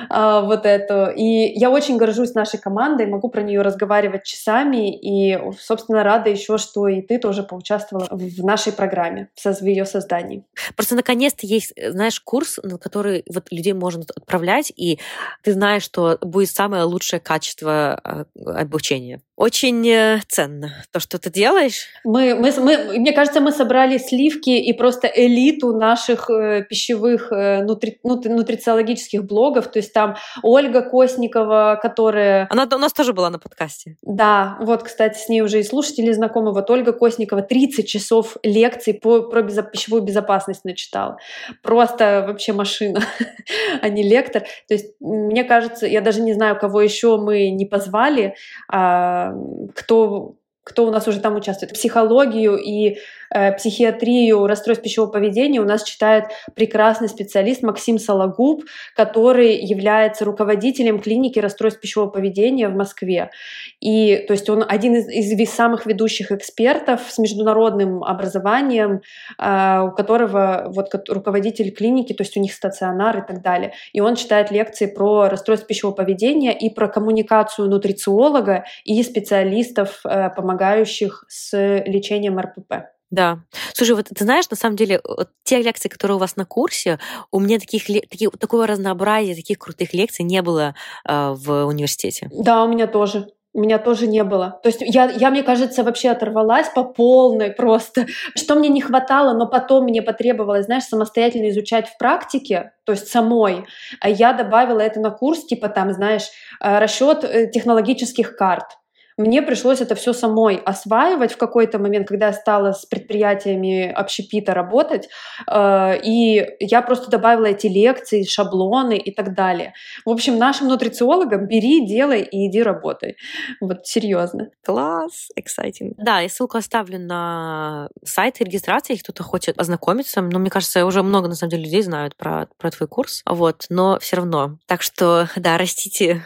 э, вот это. И я очень горжусь нашей командой, могу про нее разговаривать часами, и собственно, рада еще, что и ты тоже поучаствовала в нашей программе, в ее создании. Просто наконец-то есть, э, знаешь, курс, на который вот людей можно отправлять, и ты знаешь, что будет самое лучшее качество а, обучения очень э, ценно то, что ты делаешь. Мы, мы, мы, мне кажется, мы собрали сливки и просто элиту наших э, пищевых э, нутри, нутри, нутрициологических блогов. То есть там Ольга Косникова, которая... Она у нас тоже была на подкасте. Да, вот, кстати, с ней уже и слушатели знакомы. Вот Ольга Косникова 30 часов лекций по, про безо, пищевую безопасность начитала. Просто вообще машина, а не лектор. То есть, мне кажется, я даже не знаю, кого еще мы не позвали, а, кто кто у нас уже там участвует, психологию и э, психиатрию расстройств пищевого поведения у нас читает прекрасный специалист Максим Сологуб, который является руководителем клиники расстройств пищевого поведения в Москве. И то есть он один из, из самых ведущих экспертов с международным образованием, э, у которого вот руководитель клиники, то есть у них стационар и так далее. И он читает лекции про расстройство пищевого поведения и про коммуникацию нутрициолога и специалистов э, по помогающих с лечением РПП. Да. Слушай, вот ты знаешь, на самом деле, вот те лекции, которые у вас на курсе, у меня таких, таких такого разнообразия, таких крутых лекций не было э, в университете. Да, у меня тоже. У меня тоже не было. То есть я, я, мне кажется, вообще оторвалась по полной просто. Что мне не хватало, но потом мне потребовалось, знаешь, самостоятельно изучать в практике, то есть самой. А я добавила это на курс, типа там, знаешь, э, расчет э, технологических карт мне пришлось это все самой осваивать в какой-то момент, когда я стала с предприятиями общепита работать, э, и я просто добавила эти лекции, шаблоны и так далее. В общем, нашим нутрициологам бери, делай и иди работай. Вот, серьезно. Класс, exciting. Да, я ссылку оставлю на сайт регистрации, если кто-то хочет ознакомиться. Но мне кажется, уже много, на самом деле, людей знают про, про твой курс. Вот, но все равно. Так что, да, растите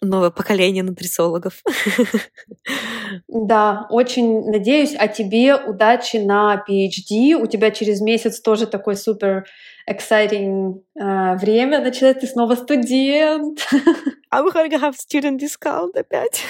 новое поколение нутрициологов. Да, очень надеюсь. А тебе удачи на PhD. У тебя через месяц тоже такой супер exciting э, время начинается. Ты снова студент. I'm gonna have student discount опять.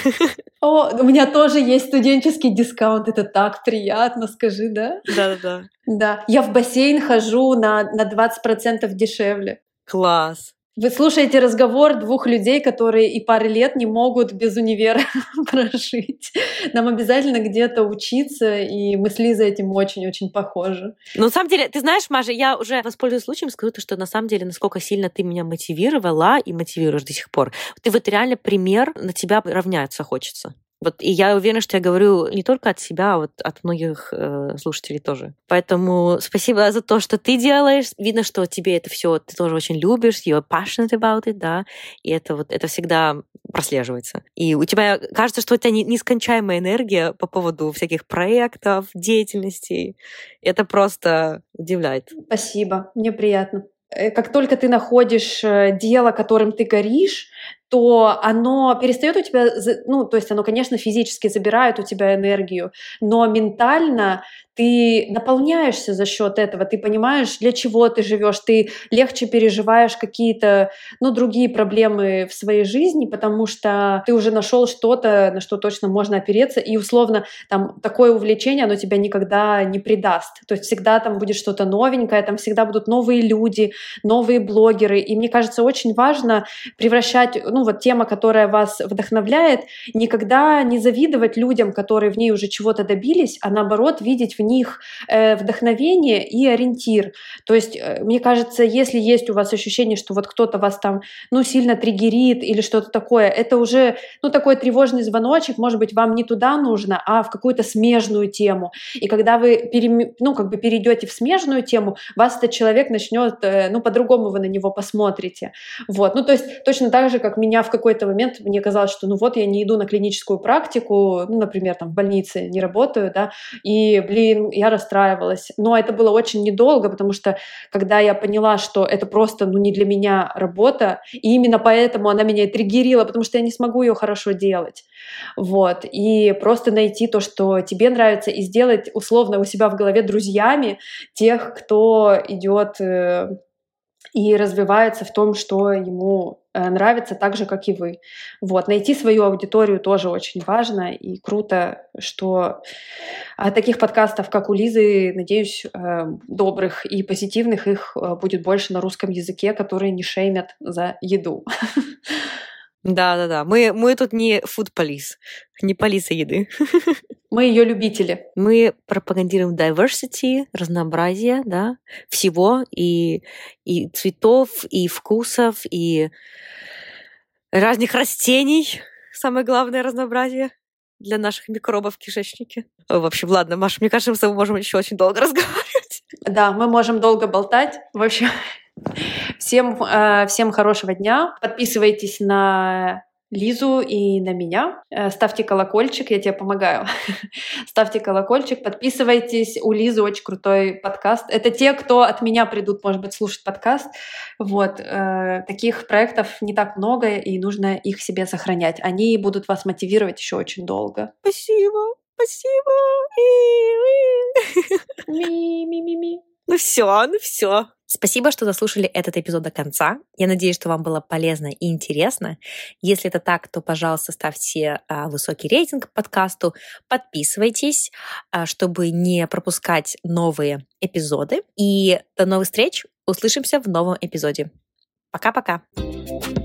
О, у меня тоже есть студенческий дискаунт. Это так приятно, скажи, да? Да-да-да. Да. Я в бассейн хожу на, на 20% дешевле. Класс. Вы слушаете разговор двух людей, которые и пары лет не могут без универа прожить. Нам обязательно где-то учиться, и мы с Лизой этим очень-очень похожи. Ну, на самом деле, ты знаешь, Маша, я уже воспользуюсь случаем, скажу, то, что на самом деле, насколько сильно ты меня мотивировала и мотивируешь до сих пор. Ты вот реально пример, на тебя равняться хочется. Вот, и я уверена, что я говорю не только от себя, а вот от многих э, слушателей тоже. Поэтому спасибо за то, что ты делаешь. Видно, что тебе это все ты тоже очень любишь, you're passionate about it, да, и это вот это всегда прослеживается. И у тебя кажется, что у тебя нескончаемая энергия по поводу всяких проектов, деятельностей. Это просто удивляет. Спасибо, мне приятно. Э, как только ты находишь э, дело, которым ты горишь, то оно перестает у тебя, ну, то есть оно, конечно, физически забирает у тебя энергию, но ментально ты наполняешься за счет этого, ты понимаешь, для чего ты живешь, ты легче переживаешь какие-то, ну, другие проблемы в своей жизни, потому что ты уже нашел что-то, на что точно можно опереться, и условно там такое увлечение, оно тебя никогда не предаст. То есть всегда там будет что-то новенькое, там всегда будут новые люди, новые блогеры, и мне кажется, очень важно превращать, ну, вот тема, которая вас вдохновляет, никогда не завидовать людям, которые в ней уже чего-то добились, а наоборот видеть в них э, вдохновение и ориентир. То есть, э, мне кажется, если есть у вас ощущение, что вот кто-то вас там, ну, сильно триггерит или что-то такое, это уже, ну, такой тревожный звоночек, может быть, вам не туда нужно, а в какую-то смежную тему. И когда вы, перем... ну, как бы перейдете в смежную тему, вас этот человек начнет, э, ну, по-другому вы на него посмотрите. Вот, ну, то есть точно так же, как меня в какой-то момент, мне казалось, что, ну, вот я не иду на клиническую практику, ну, например, там в больнице не работаю, да, и, блин, я расстраивалась. Но это было очень недолго, потому что когда я поняла, что это просто ну, не для меня работа, и именно поэтому она меня и триггерила, потому что я не смогу ее хорошо делать. Вот. И просто найти то, что тебе нравится, и сделать условно у себя в голове друзьями тех, кто идет э, и развивается в том, что ему э, нравится так же, как и вы. Вот. Найти свою аудиторию тоже очень важно и круто, что таких подкастов, как у Лизы, надеюсь, э, добрых и позитивных, их э, будет больше на русском языке, которые не шеймят за еду. Да, да, да. Мы, мы тут не food police, не полиса еды. Мы ее любители. Мы пропагандируем diversity, разнообразие, да, всего, и, и цветов, и вкусов, и разных растений. Самое главное разнообразие для наших микробов в кишечнике. В общем, ладно, Маша, мне кажется, мы с тобой можем еще очень долго разговаривать. Да, мы можем долго болтать. В общем, Всем, э, всем хорошего дня. Подписывайтесь на Лизу и на меня. Э, ставьте колокольчик, я тебе помогаю. Ставьте колокольчик, подписывайтесь. У Лизы очень крутой подкаст. Это те, кто от меня придут, может быть, слушать подкаст. Вот. Э, таких проектов не так много, и нужно их себе сохранять. Они будут вас мотивировать еще очень долго. Спасибо. Спасибо. Ми-ми-ми-ми. Ну все, ну все. Спасибо, что дослушали этот эпизод до конца. Я надеюсь, что вам было полезно и интересно. Если это так, то, пожалуйста, ставьте а, высокий рейтинг подкасту, подписывайтесь, а, чтобы не пропускать новые эпизоды. И до новых встреч. Услышимся в новом эпизоде. Пока-пока. thank you